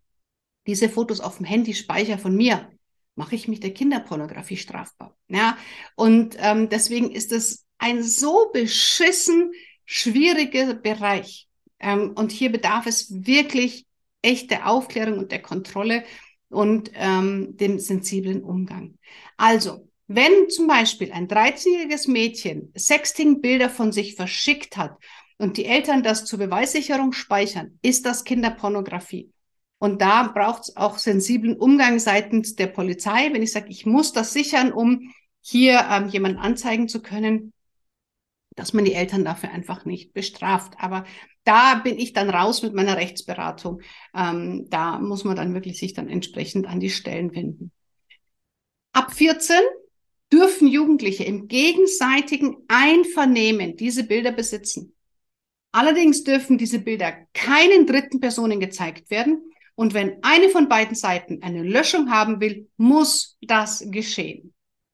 diese Fotos auf dem Handy speichere von mir, mache ich mich der Kinderpornografie strafbar. Ja, und ähm, deswegen ist es ein so beschissen schwieriger Bereich. Ähm, und hier bedarf es wirklich echte Aufklärung und der Kontrolle und ähm, dem sensiblen Umgang. Also, wenn zum Beispiel ein 13-jähriges Mädchen Sexting-Bilder von sich verschickt hat und die Eltern das zur Beweissicherung speichern, ist das Kinderpornografie. Und da braucht es auch sensiblen Umgang seitens der Polizei, wenn ich sage, ich muss das sichern, um hier ähm, jemanden anzeigen zu können, dass man die Eltern dafür einfach nicht bestraft. Aber da bin ich dann raus mit meiner Rechtsberatung. Ähm, da muss man dann wirklich sich dann entsprechend an die Stellen wenden. Ab 14 dürfen Jugendliche im gegenseitigen Einvernehmen diese Bilder besitzen. Allerdings dürfen diese Bilder keinen dritten Personen gezeigt werden und wenn eine von beiden Seiten eine Löschung haben will, muss das geschehen.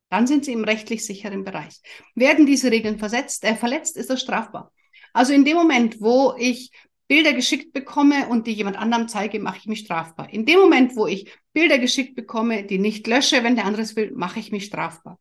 Dann sind sie im rechtlich sicheren Bereich. Werden diese Regeln versetzt, äh, verletzt, ist das strafbar. Also in dem Moment, wo ich Bilder geschickt bekomme und die jemand anderem zeige, mache ich mich strafbar. In dem Moment, wo ich Bilder geschickt bekomme, die nicht lösche, wenn der andere es will, mache ich mich strafbar.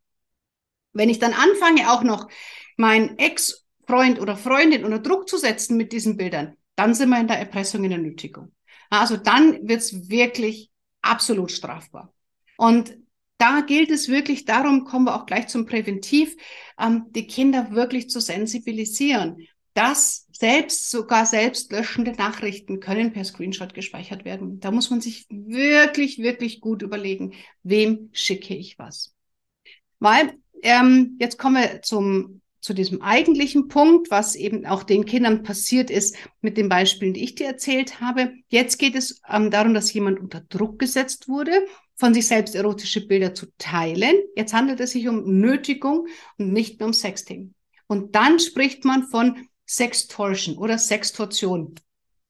Wenn ich dann anfange, auch noch meinen Ex-Freund oder Freundin unter Druck zu setzen mit diesen Bildern, dann sind wir in der Erpressung in der Nötigung. Also dann wird es wirklich absolut strafbar. Und da gilt es wirklich darum, kommen wir auch gleich zum Präventiv, ähm, die Kinder wirklich zu sensibilisieren, dass selbst sogar selbstlöschende Nachrichten können per Screenshot gespeichert werden. Da muss man sich wirklich, wirklich gut überlegen, wem schicke ich was. Weil ähm, jetzt kommen wir zum zu diesem eigentlichen Punkt, was eben auch den Kindern passiert ist mit den Beispielen, die ich dir erzählt habe. Jetzt geht es ähm, darum, dass jemand unter Druck gesetzt wurde, von sich selbst erotische Bilder zu teilen. Jetzt handelt es sich um Nötigung und nicht mehr um Sexting. Und dann spricht man von Sextortion oder Sextortion.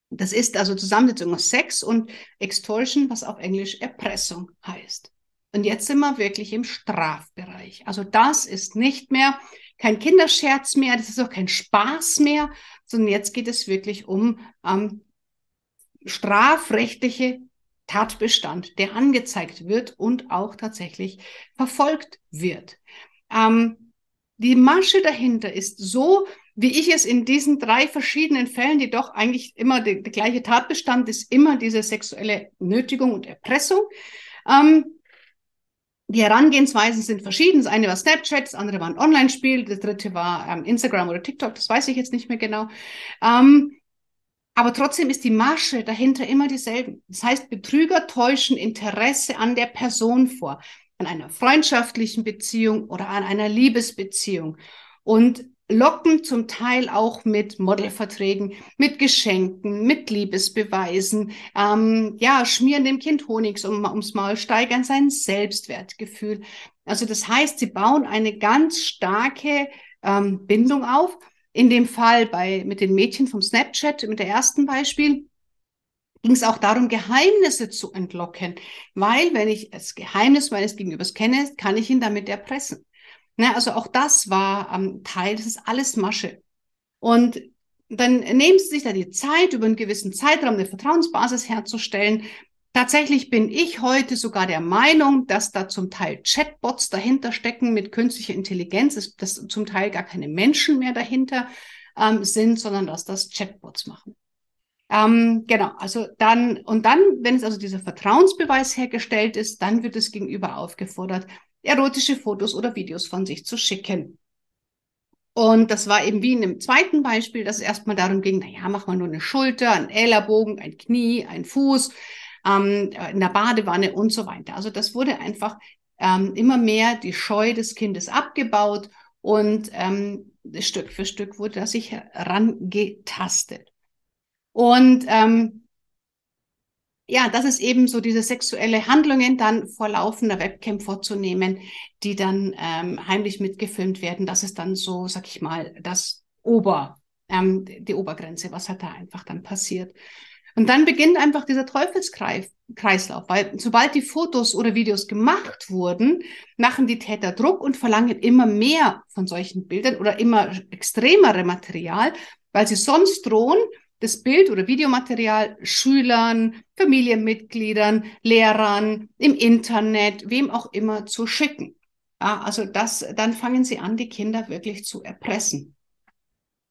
Das ist also Zusammensetzung aus Sex und Extortion, was auf Englisch Erpressung heißt. Und jetzt sind wir wirklich im Strafbereich. Also das ist nicht mehr kein Kinderscherz mehr, das ist auch kein Spaß mehr, sondern jetzt geht es wirklich um ähm, strafrechtliche Tatbestand, der angezeigt wird und auch tatsächlich verfolgt wird. Ähm, die Masche dahinter ist so, wie ich es in diesen drei verschiedenen Fällen, die doch eigentlich immer der, gleiche Tatbestand ist, immer diese sexuelle Nötigung und Erpressung. Ähm, die Herangehensweisen sind verschieden. Das eine war Snapchat, das andere war ein Online-Spiel, das dritte war ähm, Instagram oder TikTok, das weiß ich jetzt nicht mehr genau. Ähm, aber trotzdem ist die Masche dahinter immer dieselbe. Das heißt, Betrüger täuschen Interesse an der Person vor, an einer freundschaftlichen Beziehung oder an einer Liebesbeziehung und locken zum Teil auch mit Modelverträgen, mit Geschenken, mit Liebesbeweisen, ähm, ja, schmieren dem Kind Honig um, ums Maul, steigern sein Selbstwertgefühl. Also das heißt, sie bauen eine ganz starke ähm, Bindung auf in dem Fall bei, mit den Mädchen vom Snapchat, mit der ersten Beispiel, ging es auch darum, Geheimnisse zu entlocken. Weil, wenn ich das Geheimnis meines Gegenübers kenne, kann ich ihn damit erpressen. Ne, also auch das war ähm, Teil, das ist alles Masche. Und dann nehmen Sie sich da die Zeit, über einen gewissen Zeitraum eine Vertrauensbasis herzustellen, Tatsächlich bin ich heute sogar der Meinung, dass da zum Teil Chatbots dahinter stecken mit künstlicher Intelligenz, dass zum Teil gar keine Menschen mehr dahinter ähm, sind, sondern dass das Chatbots machen. Ähm, genau, also dann, und dann, wenn es also dieser Vertrauensbeweis hergestellt ist, dann wird es gegenüber aufgefordert, erotische Fotos oder Videos von sich zu schicken. Und das war eben wie in dem zweiten Beispiel, dass es erstmal darum ging, naja, mach mal nur eine Schulter, ein Ellerbogen, ein Knie, ein Fuß ähm, in der Badewanne und so weiter. Also das wurde einfach ähm, immer mehr die Scheu des Kindes abgebaut und ähm, Stück für Stück wurde das sich herangetastet. Und ähm, ja, das ist eben so diese sexuelle Handlungen dann vor laufender Webcam vorzunehmen, die dann ähm, heimlich mitgefilmt werden. Das ist dann so, sag ich mal, das Ober, ähm, die Obergrenze, was halt da einfach dann passiert. Und dann beginnt einfach dieser Teufelskreislauf, weil sobald die Fotos oder Videos gemacht wurden, machen die Täter Druck und verlangen immer mehr von solchen Bildern oder immer extremere Material, weil sie sonst drohen, das Bild- oder Videomaterial Schülern, Familienmitgliedern, Lehrern, im Internet, wem auch immer zu schicken. Ja, also das, dann fangen sie an, die Kinder wirklich zu erpressen.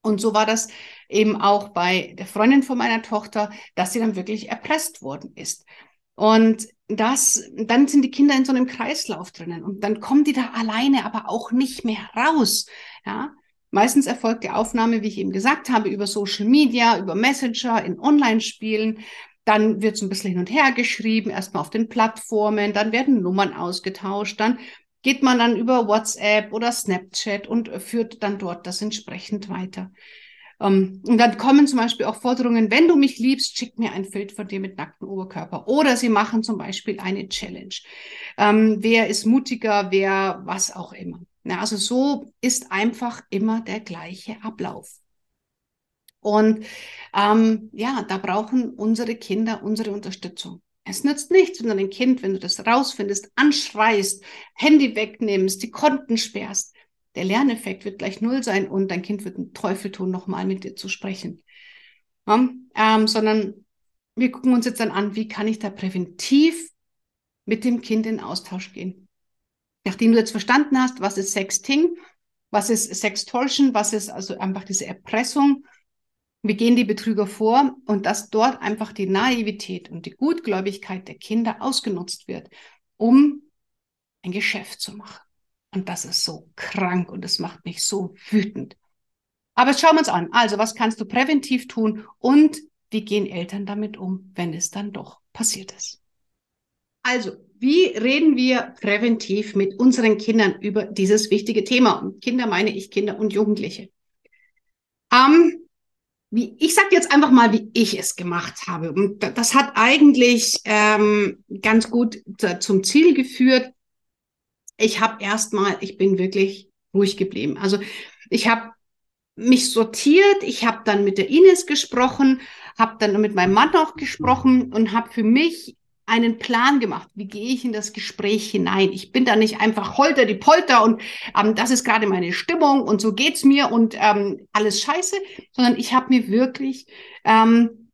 Und so war das eben auch bei der Freundin von meiner Tochter, dass sie dann wirklich erpresst worden ist. Und das, dann sind die Kinder in so einem Kreislauf drinnen und dann kommen die da alleine aber auch nicht mehr raus. Ja, meistens erfolgt die Aufnahme, wie ich eben gesagt habe, über Social Media, über Messenger, in Online-Spielen. Dann wird so ein bisschen hin und her geschrieben, erstmal auf den Plattformen, dann werden Nummern ausgetauscht, dann geht man dann über WhatsApp oder Snapchat und führt dann dort das entsprechend weiter. Um, ähm, und dann kommen zum Beispiel auch Forderungen, wenn du mich liebst, schick mir ein Bild von dir mit nacktem Oberkörper. Oder sie machen zum Beispiel eine Challenge. Um, ähm, wer ist mutiger, wer was auch immer. Ja, also so ist einfach immer der gleiche Ablauf. Und ähm, ja, da brauchen unsere Kinder unsere Unterstützung. Es nützt nichts, wenn du dein Kind, wenn du das rausfindest, anschreist, Handy wegnimmst, die Konten sperrst. Der Lerneffekt wird gleich null sein und dein Kind wird einen Teufel tun, nochmal mit dir zu sprechen. Ja, ähm, sondern wir gucken uns jetzt dann an, wie kann ich da präventiv mit dem Kind in Austausch gehen. Nachdem du jetzt verstanden hast, was ist Sexting, was ist Sextortion, was ist also einfach diese Erpressung, wie gehen die Betrüger vor und dass dort einfach die Naivität und die Gutgläubigkeit der Kinder ausgenutzt wird, um ein Geschäft zu machen. Und das ist so krank und das macht mich so wütend. Aber jetzt schauen wir uns an. Also, was kannst du präventiv tun und wie gehen Eltern damit um, wenn es dann doch passiert ist? Also, wie reden wir präventiv mit unseren Kindern über dieses wichtige Thema? Und Kinder meine ich Kinder und Jugendliche. Ähm, wie, ich sage jetzt einfach mal, wie ich es gemacht habe. Und das hat eigentlich ähm, ganz gut zum Ziel geführt. Ich habe erstmal, ich bin wirklich ruhig geblieben. Also ich habe mich sortiert. Ich habe dann mit der Ines gesprochen, habe dann mit meinem Mann auch gesprochen und habe für mich einen Plan gemacht. Wie gehe ich in das Gespräch hinein? Ich bin da nicht einfach holter die Polter und ähm, das ist gerade meine Stimmung und so geht's mir und ähm, alles scheiße, sondern ich habe mir wirklich ähm,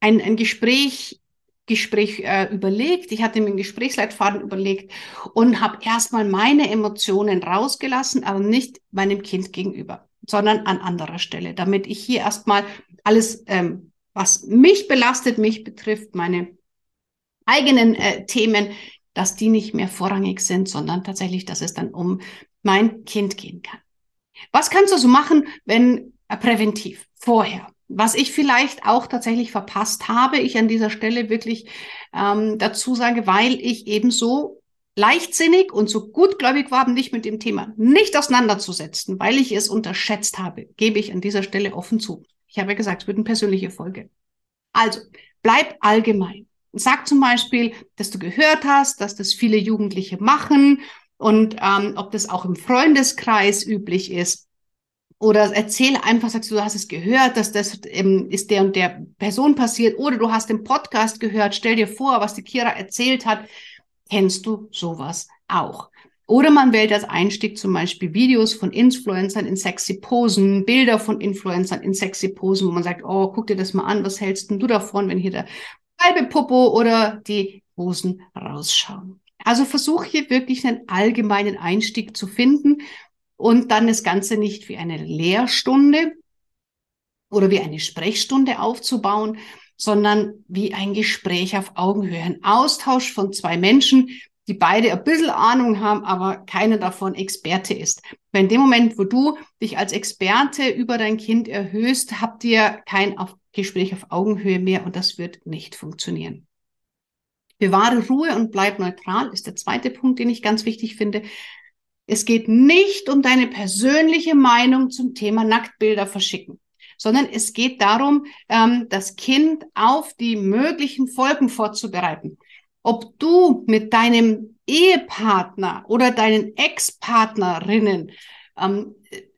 ein, ein Gespräch Gespräch äh, überlegt. Ich hatte mir einen Gesprächsleitfaden überlegt und habe erstmal meine Emotionen rausgelassen, aber nicht meinem Kind gegenüber, sondern an anderer Stelle, damit ich hier erstmal alles, ähm, was mich belastet, mich betrifft, meine eigenen äh, Themen, dass die nicht mehr vorrangig sind, sondern tatsächlich, dass es dann um mein Kind gehen kann. Was kannst du so machen, wenn äh, präventiv vorher? Was ich vielleicht auch tatsächlich verpasst habe, ich an dieser Stelle wirklich ähm, dazu sage, weil ich eben so leichtsinnig und so gutgläubig war, mich mit dem Thema nicht auseinanderzusetzen, weil ich es unterschätzt habe, gebe ich an dieser Stelle offen zu. Ich habe ja gesagt, es wird eine persönliche Folge. Also, bleib allgemein. Sag zum Beispiel, dass du gehört hast, dass das viele Jugendliche machen und ähm, ob das auch im Freundeskreis üblich ist. Oder erzähl einfach, sagst du, du hast es gehört, dass das ähm, ist der und der Person passiert. Oder du hast den Podcast gehört. Stell dir vor, was die Kira erzählt hat. Kennst du sowas auch? Oder man wählt als Einstieg zum Beispiel Videos von Influencern in sexy Posen, Bilder von Influencern in sexy Posen, wo man sagt, oh, guck dir das mal an, was hältst denn du davon, wenn hier der halbe Popo oder die Hosen rausschauen. Also versuch hier wirklich einen allgemeinen Einstieg zu finden und dann das Ganze nicht wie eine Lehrstunde oder wie eine Sprechstunde aufzubauen, sondern wie ein Gespräch auf Augenhöhe, ein Austausch von zwei Menschen, die beide ein bisschen Ahnung haben, aber keiner davon Experte ist. Weil in dem Moment, wo du dich als Experte über dein Kind erhöhst, habt ihr kein Gespräch auf Augenhöhe mehr und das wird nicht funktionieren. Bewahre Ruhe und bleib neutral ist der zweite Punkt, den ich ganz wichtig finde. Es geht nicht um deine persönliche Meinung zum Thema Nacktbilder verschicken, sondern es geht darum, ähm, das Kind auf die möglichen Folgen vorzubereiten. Ob du mit deinem Ehepartner oder deinen Ex-Partnerinnen ähm,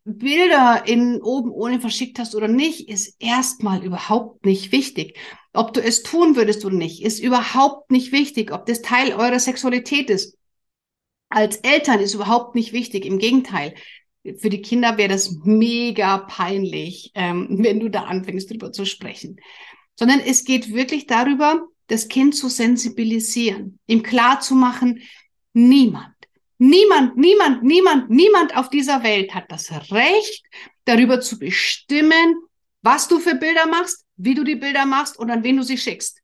Bilder in oben ohne verschickt hast oder nicht, ist erstmal überhaupt nicht wichtig. Ob du es tun würdest oder nicht, ist überhaupt nicht wichtig. Ob das Teil eurer Sexualität ist, als Eltern ist überhaupt nicht wichtig. Im Gegenteil, für die Kinder wäre das mega peinlich, ähm, wenn du da anfängst, drüber zu sprechen. Sondern es geht wirklich darüber, das Kind zu sensibilisieren, ihm klar zu machen, niemand, niemand, niemand, niemand, niemand auf dieser Welt hat das Recht, darüber zu bestimmen, was du für Bilder machst, wie du die Bilder machst und an wen du sie schickst.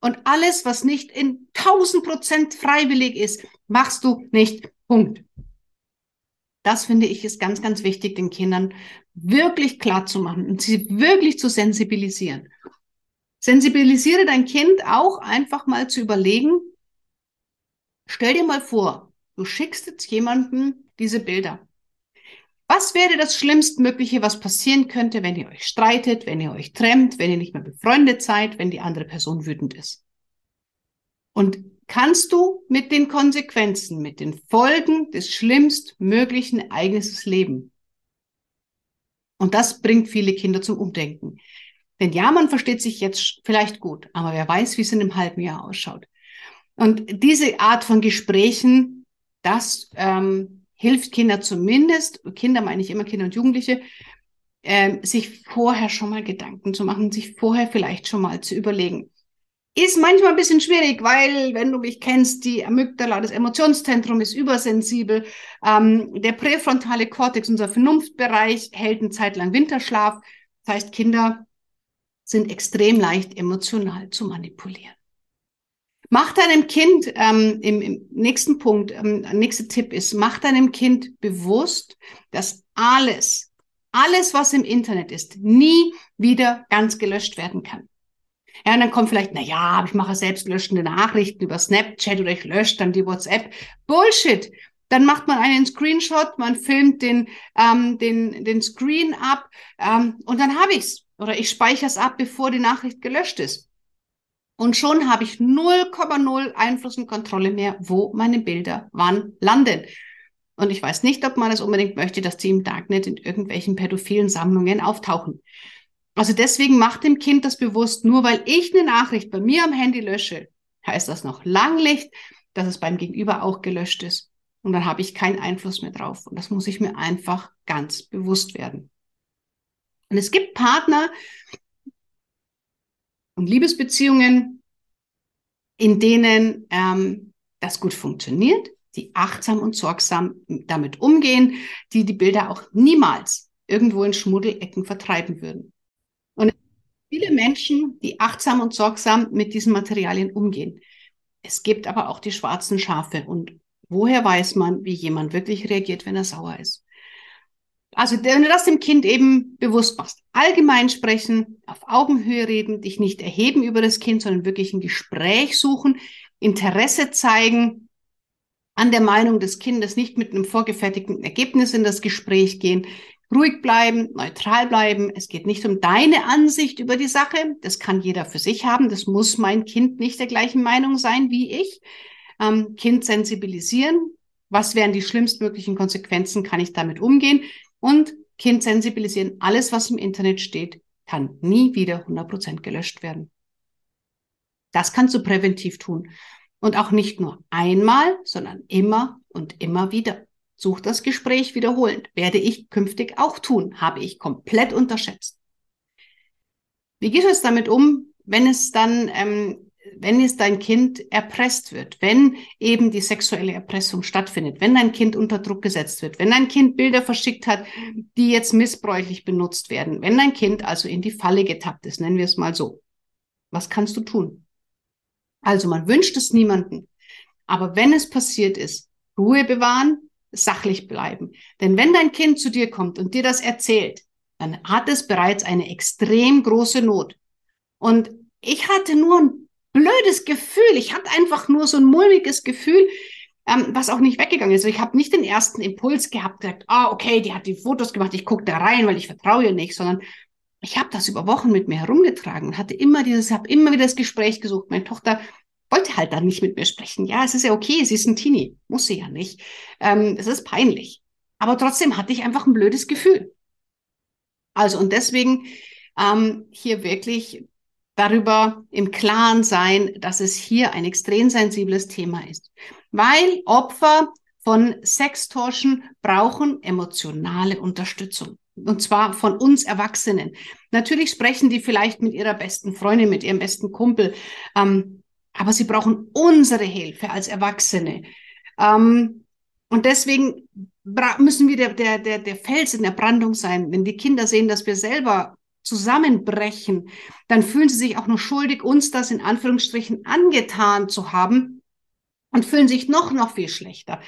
Und alles, was nicht in 1000 Prozent freiwillig ist, machst du nicht. Punkt. Das finde ich ist ganz, ganz wichtig, den Kindern wirklich klar zu machen und sie wirklich zu sensibilisieren. Sensibilisiere dein Kind auch einfach mal zu überlegen, stell dir mal vor, du schickst jetzt jemanden diese Bilder. Was wäre das Schlimmstmögliche, was passieren könnte, wenn ihr euch streitet, wenn ihr euch trennt, wenn ihr nicht mehr befreundet seid, wenn die andere Person wütend ist? Und kannst du mit den Konsequenzen, mit den Folgen des schlimmstmöglichen Ereignisses leben? Und das bringt viele Kinder zum Umdenken. Denn ja, man versteht sich jetzt vielleicht gut, aber wer weiß, wie es in einem halben Jahr ausschaut. Und diese Art von Gesprächen, das ähm, hilft Kinder zumindest, Kinder meine ich immer Kinder und Jugendliche, äh, sich vorher schon mal Gedanken zu machen, sich vorher vielleicht schon mal zu überlegen. Ist manchmal ein bisschen schwierig, weil, wenn du mich kennst, die Amygdala, das Emotionszentrum ist übersensibel. Ähm, der präfrontale Kortex, unser Vernunftbereich, hält eine Zeit lang Winterschlaf. Das heißt, Kinder sind extrem leicht emotional zu manipulieren. Mach deinem Kind, ähm, im, im, nächsten Punkt, ähm, nächster Tipp ist, mach deinem Kind bewusst, dass alles, alles, was im Internet ist, nie wieder ganz gelöscht werden kann. Ja, und dann kommt vielleicht, na ja, ich mache selbst löschende Nachrichten über Snapchat oder ich lösche dann die WhatsApp. Bullshit! Dann macht man einen Screenshot, man filmt den, ähm, den, den Screen ab ähm, und dann habe ich's. Oder ich speichere es ab, bevor die Nachricht gelöscht ist. Und schon habe ich 0,0 Einfluss und Kontrolle mehr, wo meine Bilder wann landen. Und ich weiß nicht, ob man es unbedingt möchte, dass die im Darknet in irgendwelchen pädophilen Sammlungen auftauchen. Also deswegen macht dem Kind das bewusst, nur weil ich eine Nachricht bei mir am Handy lösche, heißt das noch lang nicht, dass es beim Gegenüber auch gelöscht ist. Und dann habe ich keinen Einfluss mehr drauf. Und das muss ich mir einfach ganz bewusst werden. Und es gibt Partner und Liebesbeziehungen, in denen ähm, das gut funktioniert, die achtsam und sorgsam damit umgehen, die die Bilder auch niemals irgendwo in Schmuddelecken vertreiben würden. Und viele Menschen, die achtsam und sorgsam mit diesen Materialien umgehen. Es gibt aber auch die schwarzen Schafe. Und woher weiß man, wie jemand wirklich reagiert, wenn er sauer ist? Also, wenn du das dem Kind eben bewusst machst, allgemein sprechen, auf Augenhöhe reden, dich nicht erheben über das Kind, sondern wirklich ein Gespräch suchen, Interesse zeigen an der Meinung des Kindes, nicht mit einem vorgefertigten Ergebnis in das Gespräch gehen, ruhig bleiben, neutral bleiben. Es geht nicht um deine Ansicht über die Sache. Das kann jeder für sich haben. Das muss mein Kind nicht der gleichen Meinung sein wie ich. Ähm, kind sensibilisieren. Was wären die schlimmstmöglichen Konsequenzen? Kann ich damit umgehen? Und Kind sensibilisieren. Alles, was im Internet steht, kann nie wieder 100% gelöscht werden. Das kannst du präventiv tun. Und auch nicht nur einmal, sondern immer und immer wieder. Such das Gespräch wiederholend. Werde ich künftig auch tun. Habe ich komplett unterschätzt. Wie du jetzt damit um, wenn es dann, ähm, wenn es dein Kind erpresst wird, wenn eben die sexuelle Erpressung stattfindet, wenn dein Kind unter Druck gesetzt wird, wenn dein Kind Bilder verschickt hat, die jetzt missbräuchlich benutzt werden, wenn dein Kind also in die Falle getappt ist, nennen wir es mal so. Was kannst du tun? Also man wünscht es niemanden. Aber wenn es passiert ist, Ruhe bewahren, sachlich bleiben. Denn wenn dein Kind zu dir kommt und dir das erzählt, dann hat es bereits eine extrem große Not. Und ich hatte nur ein blödes Gefühl. Ich hatte einfach nur so ein mulmiges Gefühl, ähm, was auch nicht weggegangen ist. Also ich habe nicht den ersten Impuls gehabt, gesagt, ah, okay, die hat die Fotos gemacht, ich gucke da rein, weil ich vertraue ihr nicht, sondern ich habe das über Wochen mit mir herumgetragen und hatte immer dieses, habe immer wieder das Gespräch gesucht. Meine Tochter wollte halt dann nicht mit mir sprechen. Ja, es ist ja okay, sie ist ein Teenie, muss sie ja nicht. Ähm, es ist peinlich. Aber trotzdem hatte ich einfach ein blödes Gefühl. Also und deswegen ähm, hier wirklich darüber im Klaren sein, dass es hier ein extrem sensibles Thema ist. Weil Opfer von Sextorschen brauchen emotionale Unterstützung. Und zwar von uns Erwachsenen. Natürlich sprechen die vielleicht mit ihrer besten Freundin, mit ihrem besten Kumpel. Ähm, aber sie brauchen unsere Hilfe als Erwachsene. Ähm, und deswegen müssen wir der, der, der, der Fels in der Brandung sein. Wenn die Kinder sehen, dass wir selber zusammenbrechen, dann fühlen sie sich auch nur schuldig, uns das in Anführungsstrichen angetan zu haben und fühlen sich noch, noch viel schlechter.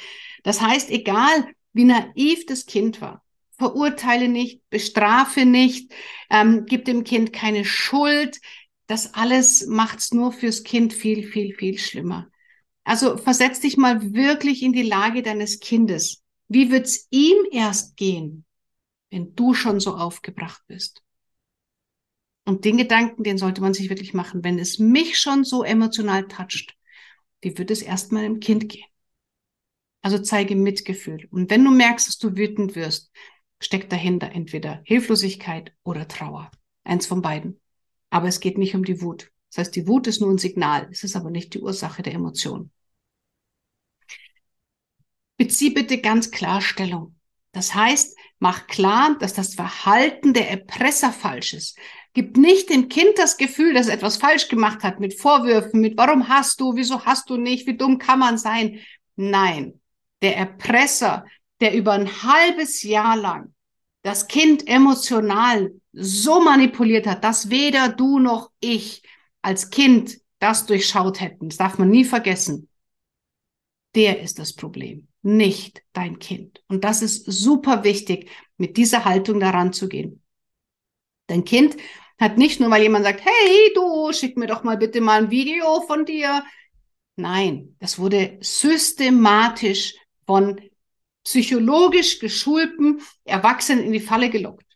Das heißt, egal wie naiv das Kind war, verurteile nicht, bestrafe nicht, ähm, gib dem Kind keine Schuld, das alles macht's nur fürs Kind viel, viel, viel schlimmer. Also versetz dich mal wirklich in die Lage deines Kindes. Wie wird's ihm erst gehen, wenn du schon so aufgebracht bist? Und den Gedanken, den sollte man sich wirklich machen. Wenn es mich schon so emotional toucht, wie wird es erstmal im Kind gehen? Also zeige Mitgefühl. Und wenn du merkst, dass du wütend wirst, steckt dahinter entweder Hilflosigkeit oder Trauer. Eins von beiden. Aber es geht nicht um die Wut. Das heißt, die Wut ist nur ein Signal, es ist aber nicht die Ursache der Emotion. Bezieh bitte ganz klar Stellung. Das heißt, mach klar, dass das Verhalten der Erpresser falsch ist. Gib nicht dem Kind das Gefühl, dass es etwas falsch gemacht hat mit Vorwürfen, mit warum hast du, wieso hast du nicht, wie dumm kann man sein. Nein, der Erpresser, der über ein halbes Jahr lang das Kind emotional so manipuliert hat, dass weder du noch ich als Kind das durchschaut hätten, das darf man nie vergessen, der ist das Problem, nicht dein Kind. Und das ist super wichtig, mit dieser Haltung daran zu gehen. Dein Kind hat nicht nur, weil jemand sagt, hey, du, schick mir doch mal bitte mal ein Video von dir. Nein, das wurde systematisch von psychologisch geschulten Erwachsenen in die Falle gelockt.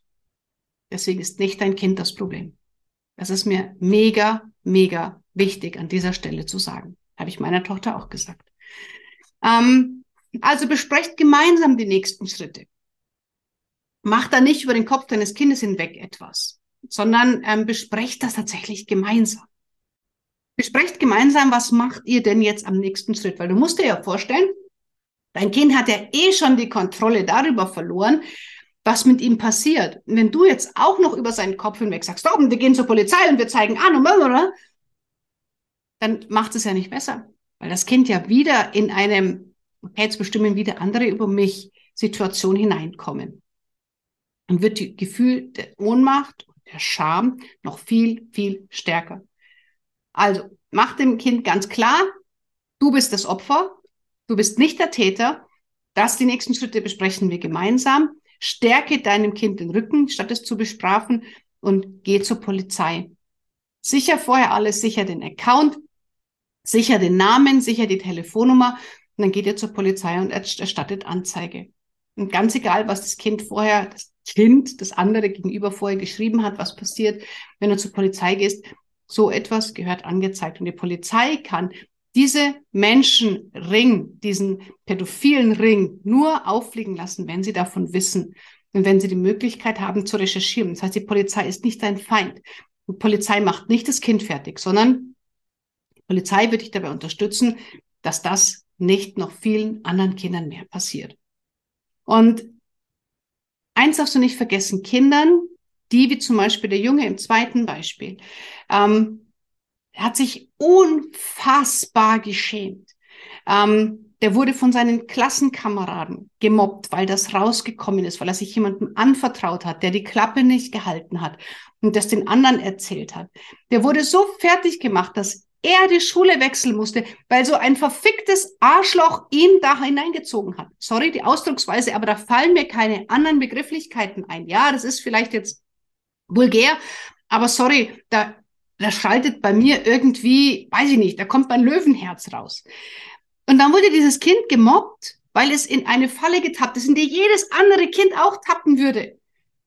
Deswegen ist nicht dein Kind das Problem. Das ist mir mega, mega wichtig an dieser Stelle zu sagen. Habe ich meiner Tochter auch gesagt. Ähm, Also besprecht gemeinsam die nächsten Schritte. Macht da nicht über den Kopf deines Kindes hinweg etwas, sondern ähm, besprecht das tatsächlich gemeinsam. Besprecht gemeinsam, was macht ihr denn jetzt am nächsten Schritt? Weil du musst dir ja vorstellen, dein Kind hat ja eh schon die Kontrolle darüber verloren, was mit ihm passiert. Und wenn du jetzt auch noch über seinen Kopf hinweg sagst, oh, wir gehen zur Polizei und wir zeigen an und blablabla, dann macht es ja nicht besser. Weil das Kind ja wieder in einem, okay, jetzt bestimmen wieder andere über mich, Situation hineinkommen. Dann wird die Gefühl der Ohnmacht der Scham noch viel, viel stärker. Also, mach dem Kind ganz klar, du bist das Opfer, du bist nicht der Täter. Das, die nächsten Schritte besprechen wir gemeinsam. Stärke deinem Kind den Rücken, statt es zu bestrafen und geh zur Polizei. Sicher vorher alles, sicher den Account, sicher den Namen, sicher die Telefonnummer und dann geht ihr zur Polizei und erstattet Anzeige. Und ganz egal, was das Kind vorher, das Kind, das andere gegenüber vorher geschrieben hat, was passiert, wenn du zur Polizei gehst, so etwas gehört angezeigt. Und die Polizei kann diese Menschenring, diesen pädophilen Ring nur auffliegen lassen, wenn sie davon wissen und wenn sie die Möglichkeit haben zu recherchieren. Das heißt, die Polizei ist nicht dein Feind. Die Polizei macht nicht das Kind fertig, sondern die Polizei wird dich dabei unterstützen, dass das nicht noch vielen anderen Kindern mehr passiert. Und eins darfst du nicht vergessen, Kindern, die wie zum Beispiel der Junge im zweiten Beispiel, ähm, hat sich unfassbar geschämt. Ähm, der wurde von seinen Klassenkameraden gemobbt, weil das rausgekommen ist, weil er sich jemandem anvertraut hat, der die Klappe nicht gehalten hat und das den anderen erzählt hat. Der wurde so fertig gemacht, dass er die Schule wechseln musste, weil so ein verficktes Arschloch ihn da hineingezogen hat. Sorry die Ausdrucksweise, aber da fallen mir keine anderen Begrifflichkeiten ein. Ja, das ist vielleicht jetzt vulgär, aber sorry, da das schaltet bei mir irgendwie, weiß ich nicht, da kommt mein Löwenherz raus. Und dann wurde dieses Kind gemobbt, weil es in eine Falle getappt ist, in die jedes andere Kind auch tappen würde.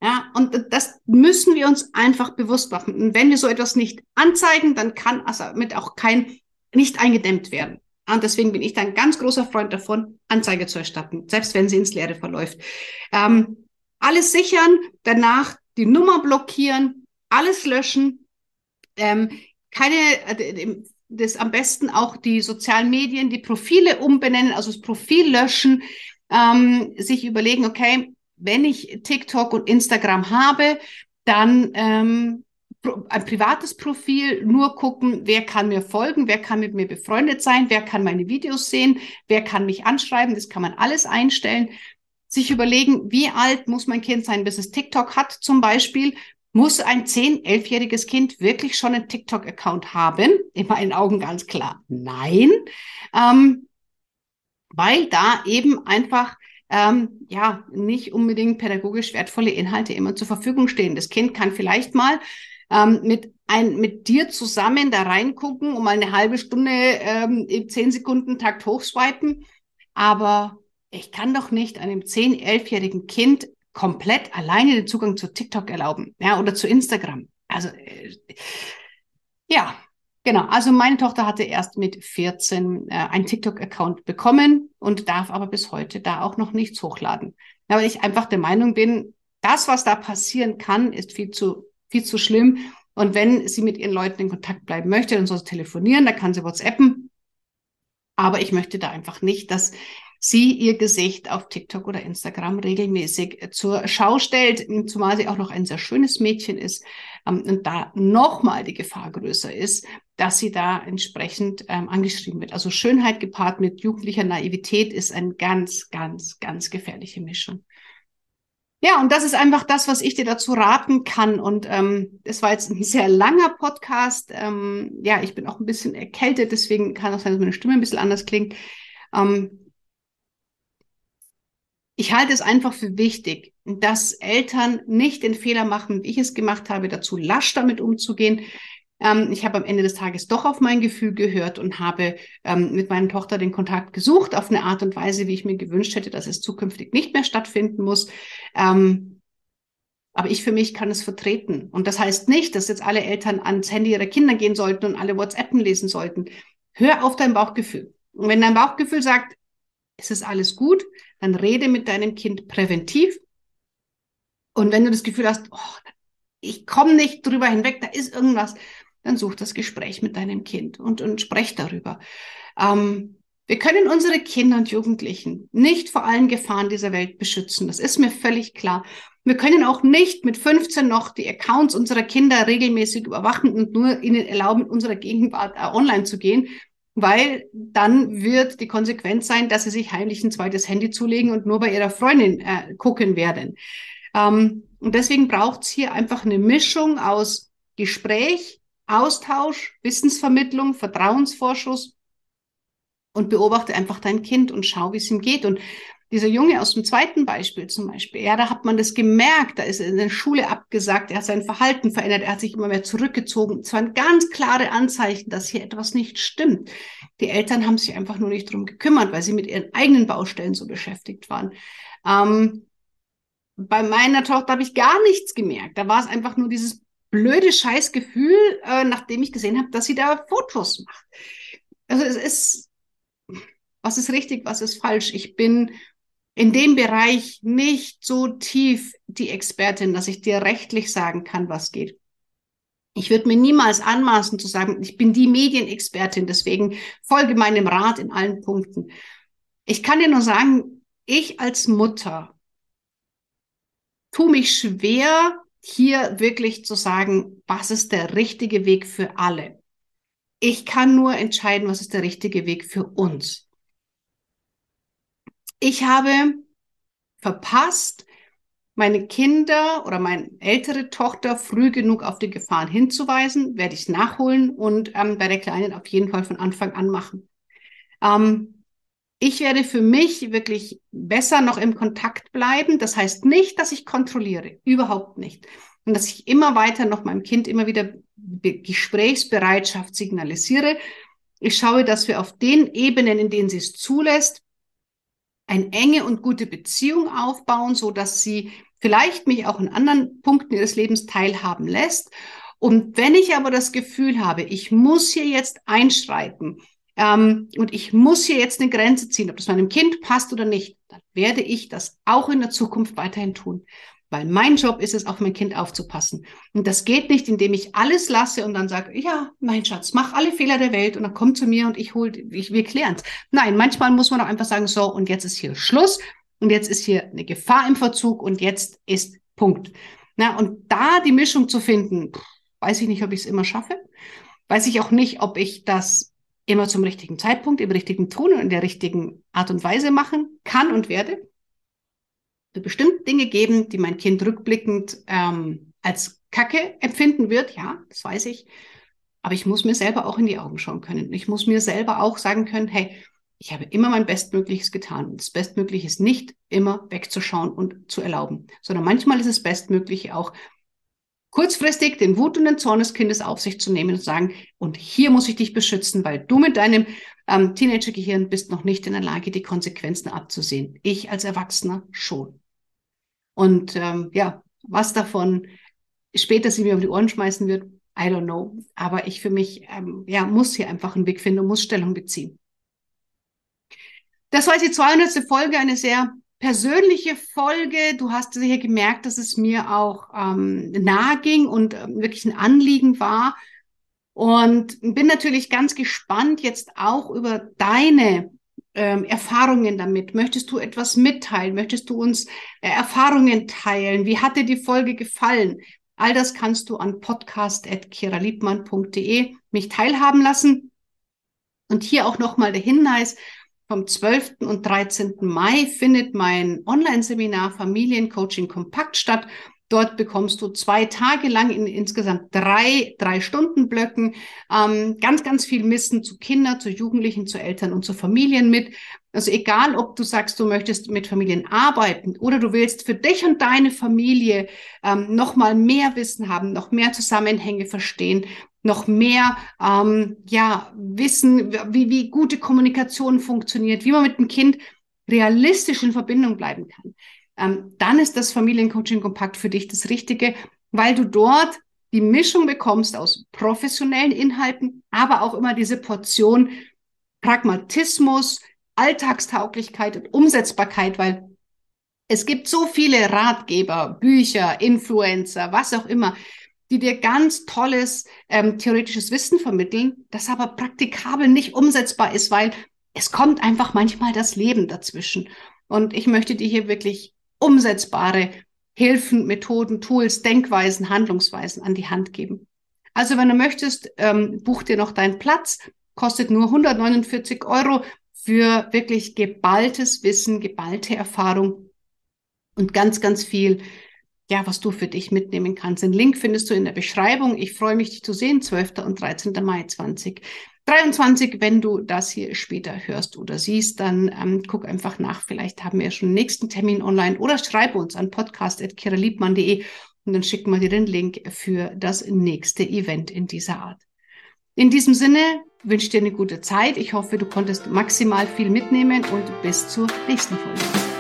Ja, und das müssen wir uns einfach bewusst machen. Und wenn wir so etwas nicht anzeigen, dann kann also mit auch kein, nicht eingedämmt werden. Und deswegen bin ich da ein ganz großer Freund davon, Anzeige zu erstatten, selbst wenn sie ins Leere verläuft. Ähm, alles sichern, danach die Nummer blockieren, alles löschen, ähm, keine, äh, das am besten auch die sozialen Medien, die Profile umbenennen, also das Profil löschen, ähm, sich überlegen, okay, wenn ich TikTok und Instagram habe, dann ähm, ein privates Profil, nur gucken, wer kann mir folgen, wer kann mit mir befreundet sein, wer kann meine Videos sehen, wer kann mich anschreiben, das kann man alles einstellen. Sich überlegen, wie alt muss mein Kind sein, bis es TikTok hat zum Beispiel muss ein 10-, 11-jähriges Kind wirklich schon einen TikTok-Account haben? In meinen Augen ganz klar nein, ähm, weil da eben einfach ähm, ja nicht unbedingt pädagogisch wertvolle Inhalte immer zur Verfügung stehen. Das Kind kann vielleicht mal ähm, mit ein, mit dir zusammen da reingucken, um eine halbe Stunde ähm, im 10 Sekunden Takt hochswipen, aber ich kann doch nicht einem 10-, 11-jährigen Kind komplett alleine den Zugang zu TikTok erlauben, ja, oder zu Instagram. Also, äh, ja, genau. Also meine Tochter hatte erst mit 14 äh, einen TikTok-Account bekommen und darf aber bis heute da auch noch nichts hochladen. Ja, weil ich einfach der Meinung bin, das, was da passieren kann, ist viel zu, viel zu schlimm. Und wenn sie mit ihren Leuten in Kontakt bleiben möchte, dann soll sie telefonieren, da kann sie WhatsAppen. Aber ich möchte da einfach nicht, dass sie ihr Gesicht auf TikTok oder Instagram regelmäßig zur Schau stellt, zumal sie auch noch ein sehr schönes Mädchen ist ähm, und da nochmal die Gefahr größer ist, dass sie da entsprechend ähm, angeschrieben wird. Also Schönheit gepaart mit jugendlicher Naivität ist eine ganz, ganz, ganz gefährliche Mischung. Ja, und das ist einfach das, was ich dir dazu raten kann. Und ähm, das war jetzt ein sehr langer Podcast. Ähm, ja, ich bin auch ein bisschen erkältet, deswegen kann auch sein, dass meine Stimme ein bisschen anders klingt. Ähm, ich halte es einfach für wichtig, dass Eltern nicht den Fehler machen, wie ich es gemacht habe, dazu lasch damit umzugehen. Ähm, ich habe am Ende des Tages doch auf mein Gefühl gehört und habe ähm, mit meiner Tochter den Kontakt gesucht auf eine Art und Weise, wie ich mir gewünscht hätte, dass es zukünftig nicht mehr stattfinden muss. Ähm, aber ich für mich kann es vertreten. Und das heißt nicht, dass jetzt alle Eltern ans Handy ihrer Kinder gehen sollten und alle WhatsAppen lesen sollten. Hör auf dein Bauchgefühl. Und wenn dein Bauchgefühl sagt, es ist alles gut, dann rede mit deinem Kind präventiv. Und wenn du das Gefühl hast, oh, ich komme nicht drüber hinweg, da ist irgendwas, dann such das Gespräch mit deinem Kind und, und sprech darüber. Ähm, wir können unsere Kinder und Jugendlichen nicht vor allen Gefahren dieser Welt beschützen. Das ist mir völlig klar. Wir können auch nicht mit 15 noch die Accounts unserer Kinder regelmäßig überwachen und nur ihnen erlauben, in unserer Gegenwart äh, online zu gehen, weil dann wird die Konsequenz sein, dass sie sich heimlich ein zweites Handy zulegen und nur bei ihrer Freundin äh, gucken werden. Ähm, und deswegen braucht es hier einfach eine Mischung aus Gespräch, Austausch, Wissensvermittlung, Vertrauensvorschuss und beobachte einfach dein Kind und schau, wie es ihm geht. Und dieser Junge aus dem zweiten Beispiel zum Beispiel, ja, da hat man das gemerkt, da ist er in der Schule abgesagt, er hat sein Verhalten verändert, er hat sich immer mehr zurückgezogen. Es waren ganz klare Anzeichen, dass hier etwas nicht stimmt. Die Eltern haben sich einfach nur nicht drum gekümmert, weil sie mit ihren eigenen Baustellen so beschäftigt waren. Ähm, bei meiner Tochter habe ich gar nichts gemerkt. Da war es einfach nur dieses blöde Scheißgefühl, äh, nachdem ich gesehen habe, dass sie da Fotos macht. Also es ist, was ist richtig, was ist falsch? Ich bin in dem Bereich nicht so tief die Expertin, dass ich dir rechtlich sagen kann, was geht. Ich würde mir niemals anmaßen zu sagen, ich bin die Medienexpertin, deswegen folge meinem Rat in allen Punkten. Ich kann dir nur sagen, ich als Mutter tue mich schwer, hier wirklich zu sagen, was ist der richtige Weg für alle. Ich kann nur entscheiden, was ist der richtige Weg für uns. Ich habe verpasst, meine Kinder oder meine ältere Tochter früh genug auf die Gefahren hinzuweisen, werde ich nachholen und ähm, bei der Kleinen auf jeden Fall von Anfang an machen. Ähm, ich werde für mich wirklich besser noch im Kontakt bleiben. Das heißt nicht, dass ich kontrolliere, überhaupt nicht. Und dass ich immer weiter noch meinem Kind immer wieder Gesprächsbereitschaft signalisiere. Ich schaue, dass wir auf den Ebenen, in denen sie es zulässt, eine enge und gute Beziehung aufbauen, so dass sie vielleicht mich auch in anderen Punkten ihres Lebens teilhaben lässt. Und wenn ich aber das Gefühl habe, ich muss hier jetzt einschreiten ähm, und ich muss hier jetzt eine Grenze ziehen, ob das meinem Kind passt oder nicht, dann werde ich das auch in der Zukunft weiterhin tun. Weil mein Job ist es, auf mein Kind aufzupassen. Und das geht nicht, indem ich alles lasse und dann sage, ja, mein Schatz, mach alle Fehler der Welt und dann komm zu mir und ich hol, ich, wir klären's. Nein, manchmal muss man auch einfach sagen, so, und jetzt ist hier Schluss und jetzt ist hier eine Gefahr im Verzug und jetzt ist Punkt. Na, und da die Mischung zu finden, weiß ich nicht, ob ich es immer schaffe. Weiß ich auch nicht, ob ich das immer zum richtigen Zeitpunkt, im richtigen Ton und in der richtigen Art und Weise machen kann und werde wird bestimmt Dinge geben, die mein Kind rückblickend ähm, als Kacke empfinden wird. Ja, das weiß ich. Aber ich muss mir selber auch in die Augen schauen können. Ich muss mir selber auch sagen können, hey, ich habe immer mein Bestmögliches getan. Und das Bestmögliche ist nicht immer wegzuschauen und zu erlauben, sondern manchmal ist es Bestmögliche auch kurzfristig den Wut und den Zorn des Kindes auf sich zu nehmen und sagen, und hier muss ich dich beschützen, weil du mit deinem ähm, Teenagergehirn bist noch nicht in der Lage, die Konsequenzen abzusehen. Ich als Erwachsener schon. Und ähm, ja, was davon später sie mir auf die Ohren schmeißen wird, I don't know. Aber ich für mich ähm, ja, muss hier einfach einen Weg finden und muss Stellung beziehen. Das war jetzt die 200. Folge, eine sehr persönliche Folge. Du hast sicher gemerkt, dass es mir auch ähm, nahe ging und ähm, wirklich ein Anliegen war. Und bin natürlich ganz gespannt jetzt auch über deine ähm, Erfahrungen damit? Möchtest du etwas mitteilen? Möchtest du uns äh, Erfahrungen teilen? Wie hat dir die Folge gefallen? All das kannst du an podcast.kiraliebmann.de mich teilhaben lassen. Und hier auch nochmal der Hinweis, vom 12. und 13. Mai findet mein Online-Seminar Familiencoaching Kompakt statt. Dort bekommst du zwei Tage lang in insgesamt drei, drei Stunden Blöcken ähm, ganz, ganz viel Wissen zu Kindern, zu Jugendlichen, zu Eltern und zu Familien mit. Also egal, ob du sagst, du möchtest mit Familien arbeiten oder du willst für dich und deine Familie ähm, noch mal mehr Wissen haben, noch mehr Zusammenhänge verstehen, noch mehr ähm, ja wissen, wie, wie gute Kommunikation funktioniert, wie man mit dem Kind realistisch in Verbindung bleiben kann ähm, dann ist das Familiencoaching Kompakt für dich das Richtige, weil du dort die Mischung bekommst aus professionellen Inhalten, aber auch immer diese Portion Pragmatismus, Alltagstauglichkeit und Umsetzbarkeit, weil es gibt so viele Ratgeber, Bücher, Influencer, was auch immer, die dir ganz tolles ähm, theoretisches Wissen vermitteln, das aber praktikabel nicht umsetzbar ist, weil es kommt einfach manchmal das Leben dazwischen. Und ich möchte dir hier wirklich umsetzbare Hilfen, Methoden, Tools, Denkweisen, Handlungsweisen an die Hand geben. Also wenn du möchtest, ähm, buch dir noch deinen Platz, kostet nur 149 Euro für wirklich geballtes Wissen, geballte Erfahrung und ganz, ganz viel, ja, was du für dich mitnehmen kannst. Den Link findest du in der Beschreibung. Ich freue mich, dich zu sehen, 12. und 13. Mai 2023. Wenn du das hier später hörst oder siehst, dann ähm, guck einfach nach. Vielleicht haben wir schon den nächsten Termin online oder schreib uns an podcast.kiraliebmann.de und dann schicken wir dir den Link für das nächste Event in dieser Art. In diesem Sinne wünsche ich dir eine gute Zeit. Ich hoffe, du konntest maximal viel mitnehmen und bis zur nächsten Folge.